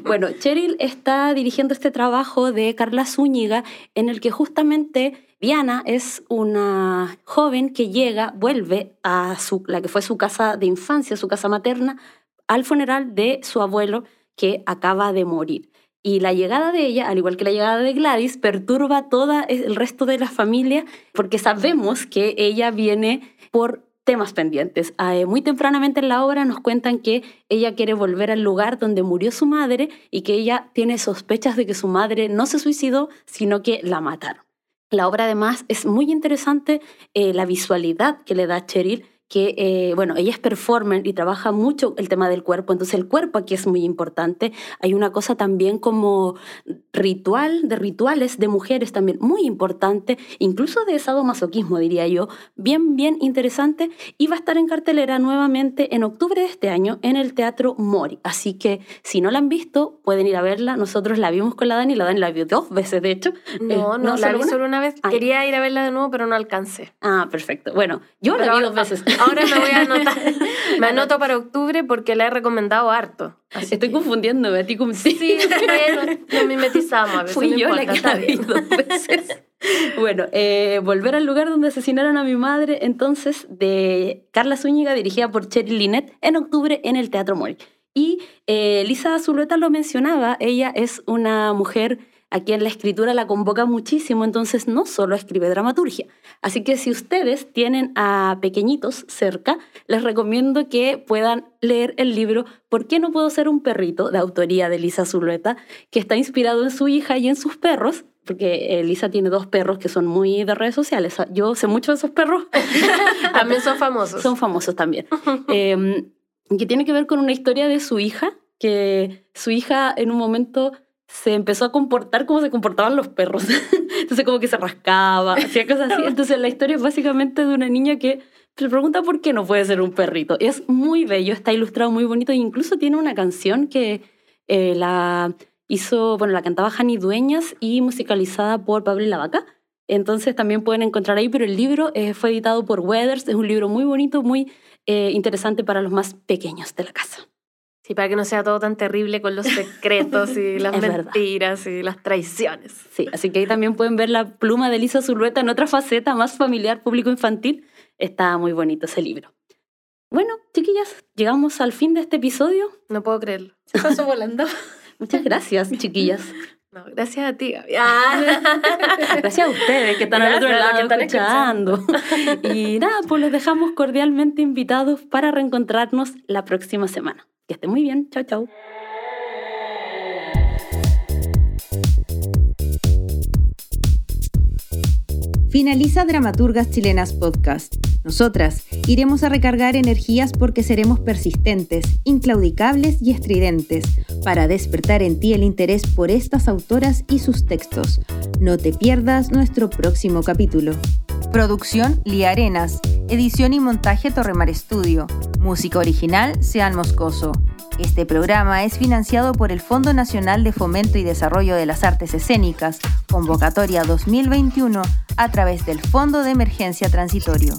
bueno, Cheryl está dirigiendo este trabajo de Carla Zúñiga en el que justamente Diana es una joven que llega, vuelve a su, la que fue su casa de infancia, su casa materna, al funeral de su abuelo que acaba de morir. Y la llegada de ella, al igual que la llegada de Gladys, perturba todo el resto de la familia porque sabemos que ella viene por temas pendientes. Ah, eh, muy tempranamente en la obra nos cuentan que ella quiere volver al lugar donde murió su madre y que ella tiene sospechas de que su madre no se suicidó, sino que la mataron. La obra además es muy interesante eh, la visualidad que le da Cheryl que, eh, bueno, ella es performer y trabaja mucho el tema del cuerpo, entonces el cuerpo aquí es muy importante. Hay una cosa también como ritual, de rituales de mujeres también muy importante, incluso de sadomasoquismo, diría yo, bien, bien interesante, y va a estar en cartelera nuevamente en octubre de este año en el Teatro Mori. Así que si no la han visto, pueden ir a verla. Nosotros la vimos con la Dani, la Dani la vio dos veces, de hecho. No, eh, no, la vi solo una vez. Quería ir a verla de nuevo, pero no alcancé. Ah, perfecto. Bueno, yo la vi dos veces. Ahora me voy a anotar. Me anoto para octubre porque la he recomendado harto. Estoy confundiendo, a ti como Sí, bueno, nos mimetizamos a veces. Fui yo la que la dos veces. bueno, eh, volver al lugar donde asesinaron a mi madre, entonces, de Carla Zúñiga, dirigida por Cheryl Linet, en octubre en el Teatro Mori. Y eh, Lisa Zulueta lo mencionaba, ella es una mujer a quien la escritura la convoca muchísimo, entonces no solo escribe dramaturgia. Así que si ustedes tienen a pequeñitos cerca, les recomiendo que puedan leer el libro ¿Por qué no puedo ser un perrito? de autoría de Lisa Zulueta, que está inspirado en su hija y en sus perros, porque Elisa tiene dos perros que son muy de redes sociales. Yo sé mucho de esos perros. también son famosos. Son famosos también. eh, que tiene que ver con una historia de su hija, que su hija en un momento se empezó a comportar como se comportaban los perros. Entonces como que se rascaba, hacía cosas así. Entonces la historia es básicamente de una niña que se pregunta por qué no puede ser un perrito. Es muy bello, está ilustrado muy bonito e incluso tiene una canción que eh, la hizo, bueno, la cantaba Jani Dueñas y musicalizada por Pablo y la. Entonces también pueden encontrar ahí, pero el libro eh, fue editado por Weathers, es un libro muy bonito, muy eh, interesante para los más pequeños de la casa. Sí, para que no sea todo tan terrible con los secretos y las mentiras y las traiciones. Sí, así que ahí también pueden ver la pluma de Lisa Zulueta en otra faceta más familiar, público-infantil. Está muy bonito ese libro. Bueno, chiquillas, llegamos al fin de este episodio. No puedo creerlo. Se pasó volando. Muchas gracias, chiquillas. No, gracias a ti, Gaby. gracias a ustedes que están al otro lado que están escuchando. y nada, pues los dejamos cordialmente invitados para reencontrarnos la próxima semana. Que esté muy bien. Chao, chao. Finaliza Dramaturgas Chilenas Podcast. Nosotras iremos a recargar energías porque seremos persistentes, inclaudicables y estridentes para despertar en ti el interés por estas autoras y sus textos. No te pierdas nuestro próximo capítulo. Producción Lía Arenas. Edición y montaje Torremar Estudio. Música original Sean Moscoso. Este programa es financiado por el Fondo Nacional de Fomento y Desarrollo de las Artes Escénicas, convocatoria 2021, a través del Fondo de Emergencia Transitorio.